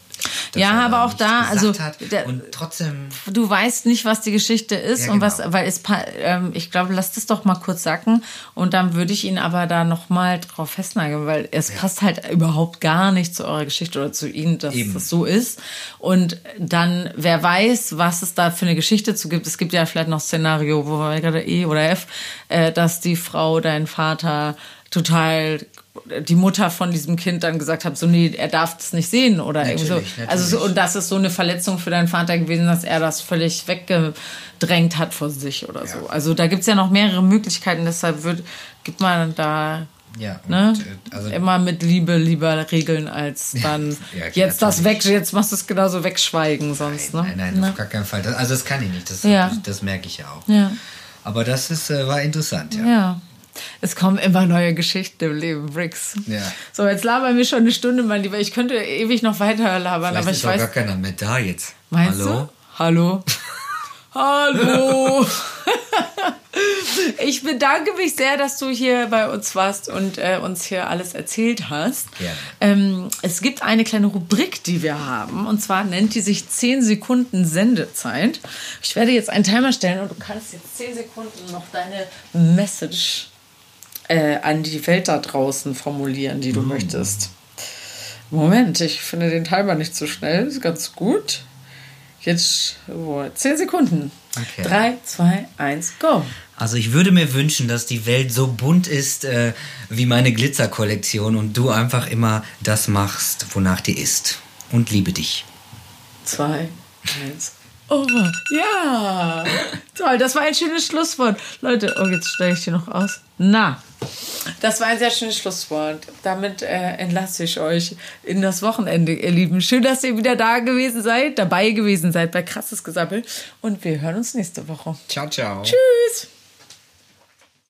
Ja, er aber auch da, also, der- und trotzdem, du weißt nicht, was die Geschichte ist Ja, und was, genau. weil es, ähm, ich glaube, lass das doch mal kurz sacken und dann würde ich ihn aber da nochmal drauf festnageln, weil es passt halt überhaupt gar nicht zu eurer Geschichte oder zu Ihnen, dass Eben. das so ist. Und dann, wer weiß, was es da für eine Geschichte zu gibt. Es gibt ja vielleicht noch Szenario, wo wir gerade E oder F, äh, dass die Frau, dein Vater, total die Mutter von diesem Kind dann gesagt hat, so nee, er darf das nicht sehen oder irgendwie so. Natürlich, Also so, natürlich. und das ist so eine Verletzung für deinen Vater gewesen, dass er das völlig weggedrängt hat vor sich oder so. Also da gibt es ja noch mehrere Möglichkeiten, deshalb wird, gibt man da ja, ne, äh, also immer mit Liebe lieber regeln, als dann Ja, jetzt das weg, natürlich. jetzt machst du es genauso wegschweigen sonst. nein, ne? nein, nein, auf gar keinen Fall. Das, also das kann ich nicht, das, Ja. das merke ich ja auch. Ja. Aber das ist, äh, war interessant, ja. Ja. Es kommen immer neue Geschichten im Leben, Bricks. Ja. So, jetzt labern wir schon eine Stunde, mein Lieber. Ich könnte ewig noch weiter labern, Vielleicht aber ist ich auch weiß. gar keiner mehr da jetzt. Meinst Hallo? du? Hallo? Hallo! ich bedanke mich sehr, dass du hier bei uns warst und äh, uns hier alles erzählt hast. Gerne. Ähm, es gibt eine kleine Rubrik, die wir haben, und zwar nennt die sich 10 Sekunden Sendezeit. Ich werde jetzt einen Timer stellen und du kannst jetzt 10 Sekunden noch deine Message äh, an die Welt da draußen formulieren, die du möchtest. Moment, ich finde den Timer nicht so schnell. Ist ganz gut. Jetzt oh, 10 Sekunden. Okay. 3, 2, 1, go. Also ich würde mir wünschen, dass die Welt so bunt ist äh, wie meine Glitzerkollektion und du einfach immer das machst, wonach dir ist. Und liebe dich. 2, 1, over. Ja, toll. Das war ein schönes Schlusswort. Leute, oh, jetzt stelle ich die noch aus. Na, das war ein sehr schönes Schlusswort. Damit äh, entlasse ich euch in das Wochenende, ihr Lieben. Schön, dass ihr wieder da gewesen seid, dabei gewesen seid bei Krasses Gesammel. Und wir hören uns nächste Woche. Ciao, ciao. Tschüss.